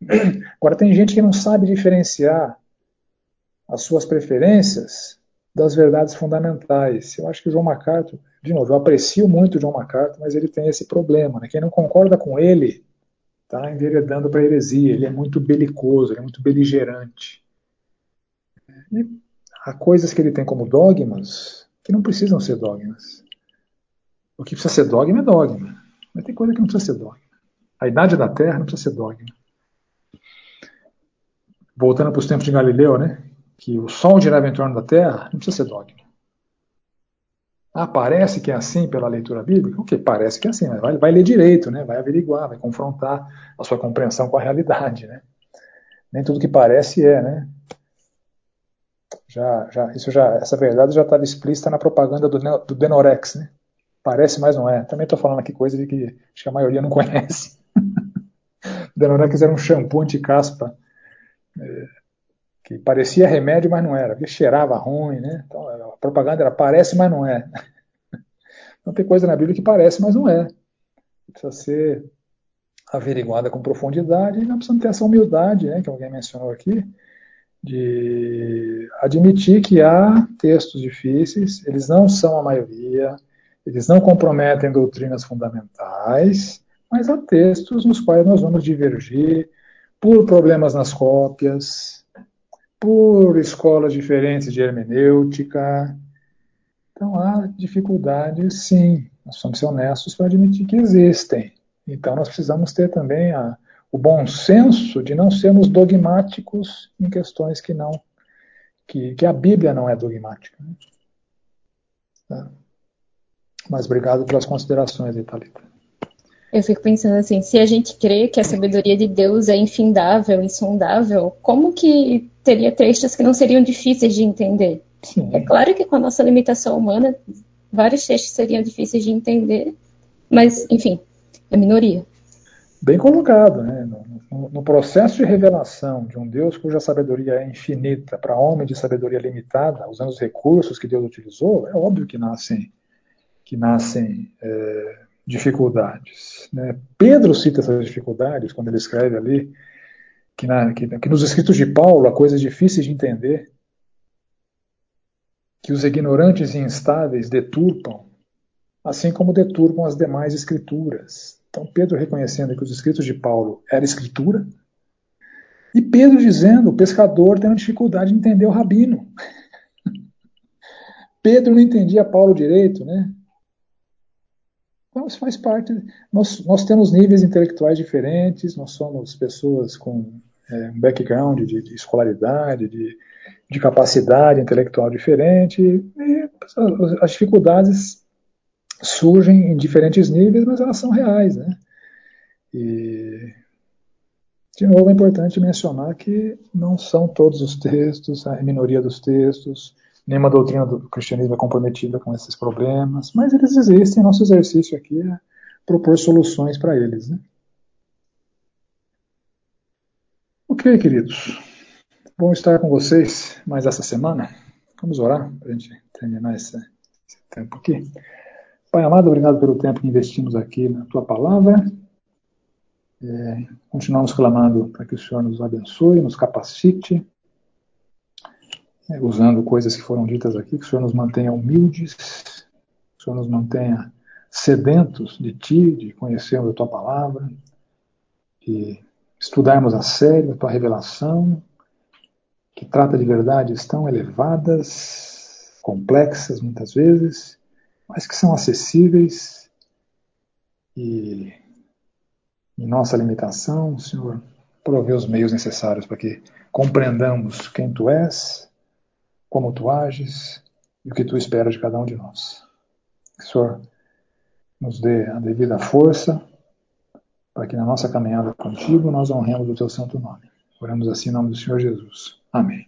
Agora, tem gente que não sabe diferenciar as suas preferências das verdades fundamentais. Eu acho que o João MacArthur, de novo, eu aprecio muito o João MacArthur, mas ele tem esse problema. Né? Quem não concorda com ele está enveredando para a heresia. Ele é muito belicoso, ele é muito beligerante. E há coisas que ele tem como dogmas que não precisam ser dogmas. O que precisa ser dogma é dogma. Mas tem coisa que não precisa ser dogma. A idade da Terra não precisa ser dogma voltando para os tempos de Galileu, né? Que o Sol girava em torno da Terra, não precisa ser dogma. Ah, parece que é assim pela leitura bíblica? O que? Parece que é assim, mas vai, vai ler direito, né? Vai averiguar, vai confrontar a sua compreensão com a realidade, né? Nem tudo que parece é, né? Já, já, isso já, essa verdade já estava explícita na propaganda do, do Denorex, né? Parece, mas não é. Também estou falando aqui coisa de que acho que a maioria não conhece. Denorex era um shampoo anti-caspa é, que parecia remédio, mas não era, porque cheirava ruim, né? Então, a propaganda era parece, mas não é. Não tem coisa na Bíblia que parece, mas não é. Precisa ser averiguada com profundidade e nós precisamos ter essa humildade, né, que alguém mencionou aqui, de admitir que há textos difíceis, eles não são a maioria, eles não comprometem doutrinas fundamentais, mas há textos nos quais nós vamos divergir, por problemas nas cópias, por escolas diferentes de hermenêutica. Então há dificuldades, sim. Nós somos ser honestos para admitir que existem. Então nós precisamos ter também a, o bom senso de não sermos dogmáticos em questões que não que, que a Bíblia não é dogmática. Né? Tá? Mas obrigado pelas considerações, Italita. Eu fico pensando assim, se a gente crê que a sabedoria de Deus é infindável, insondável, como que teria textos que não seriam difíceis de entender? Sim. É claro que com a nossa limitação humana, vários textos seriam difíceis de entender, mas, enfim, é minoria. Bem colocado, né? No, no processo de revelação de um Deus cuja sabedoria é infinita para homem de sabedoria limitada, usando os recursos que Deus utilizou, é óbvio que nascem, que nascem é, dificuldades. Né? Pedro cita essas dificuldades quando ele escreve ali que, na, que, que nos escritos de Paulo há coisas difíceis de entender, que os ignorantes e instáveis deturpam, assim como deturpam as demais escrituras. Então, Pedro reconhecendo que os escritos de Paulo era escritura, e Pedro dizendo, o pescador tem uma dificuldade de entender o rabino. Pedro não entendia Paulo direito, né? Então, isso faz parte. Nós, nós temos níveis intelectuais diferentes, nós somos pessoas com é, um background de, de escolaridade, de, de, capacidade intelectual diferente, e as dificuldades surgem em diferentes níveis, mas elas são reais, né? E de novo é importante mencionar que não são todos os textos, a minoria dos textos, nenhuma doutrina do cristianismo é comprometida com esses problemas, mas eles existem. Nosso exercício aqui é propor soluções para eles. Né? Ok, queridos. Bom estar com vocês mais essa semana. Vamos orar para a gente terminar esse, esse tempo aqui. Pai amado, obrigado pelo tempo que investimos aqui na tua palavra. É, continuamos clamando para que o Senhor nos abençoe, nos capacite, é, usando coisas que foram ditas aqui, que o Senhor nos mantenha humildes, que o Senhor nos mantenha sedentos de Ti, de conhecermos a Tua palavra, de estudarmos a sério a Tua revelação, que trata de verdades tão elevadas, complexas muitas vezes, mas que são acessíveis e em nossa limitação, o Senhor provê os meios necessários para que compreendamos quem Tu és, como Tu ages e o que Tu esperas de cada um de nós. Que o Senhor nos dê a devida força para que na nossa caminhada contigo nós honremos o Teu santo nome. Oramos assim em nome do Senhor Jesus. Amém.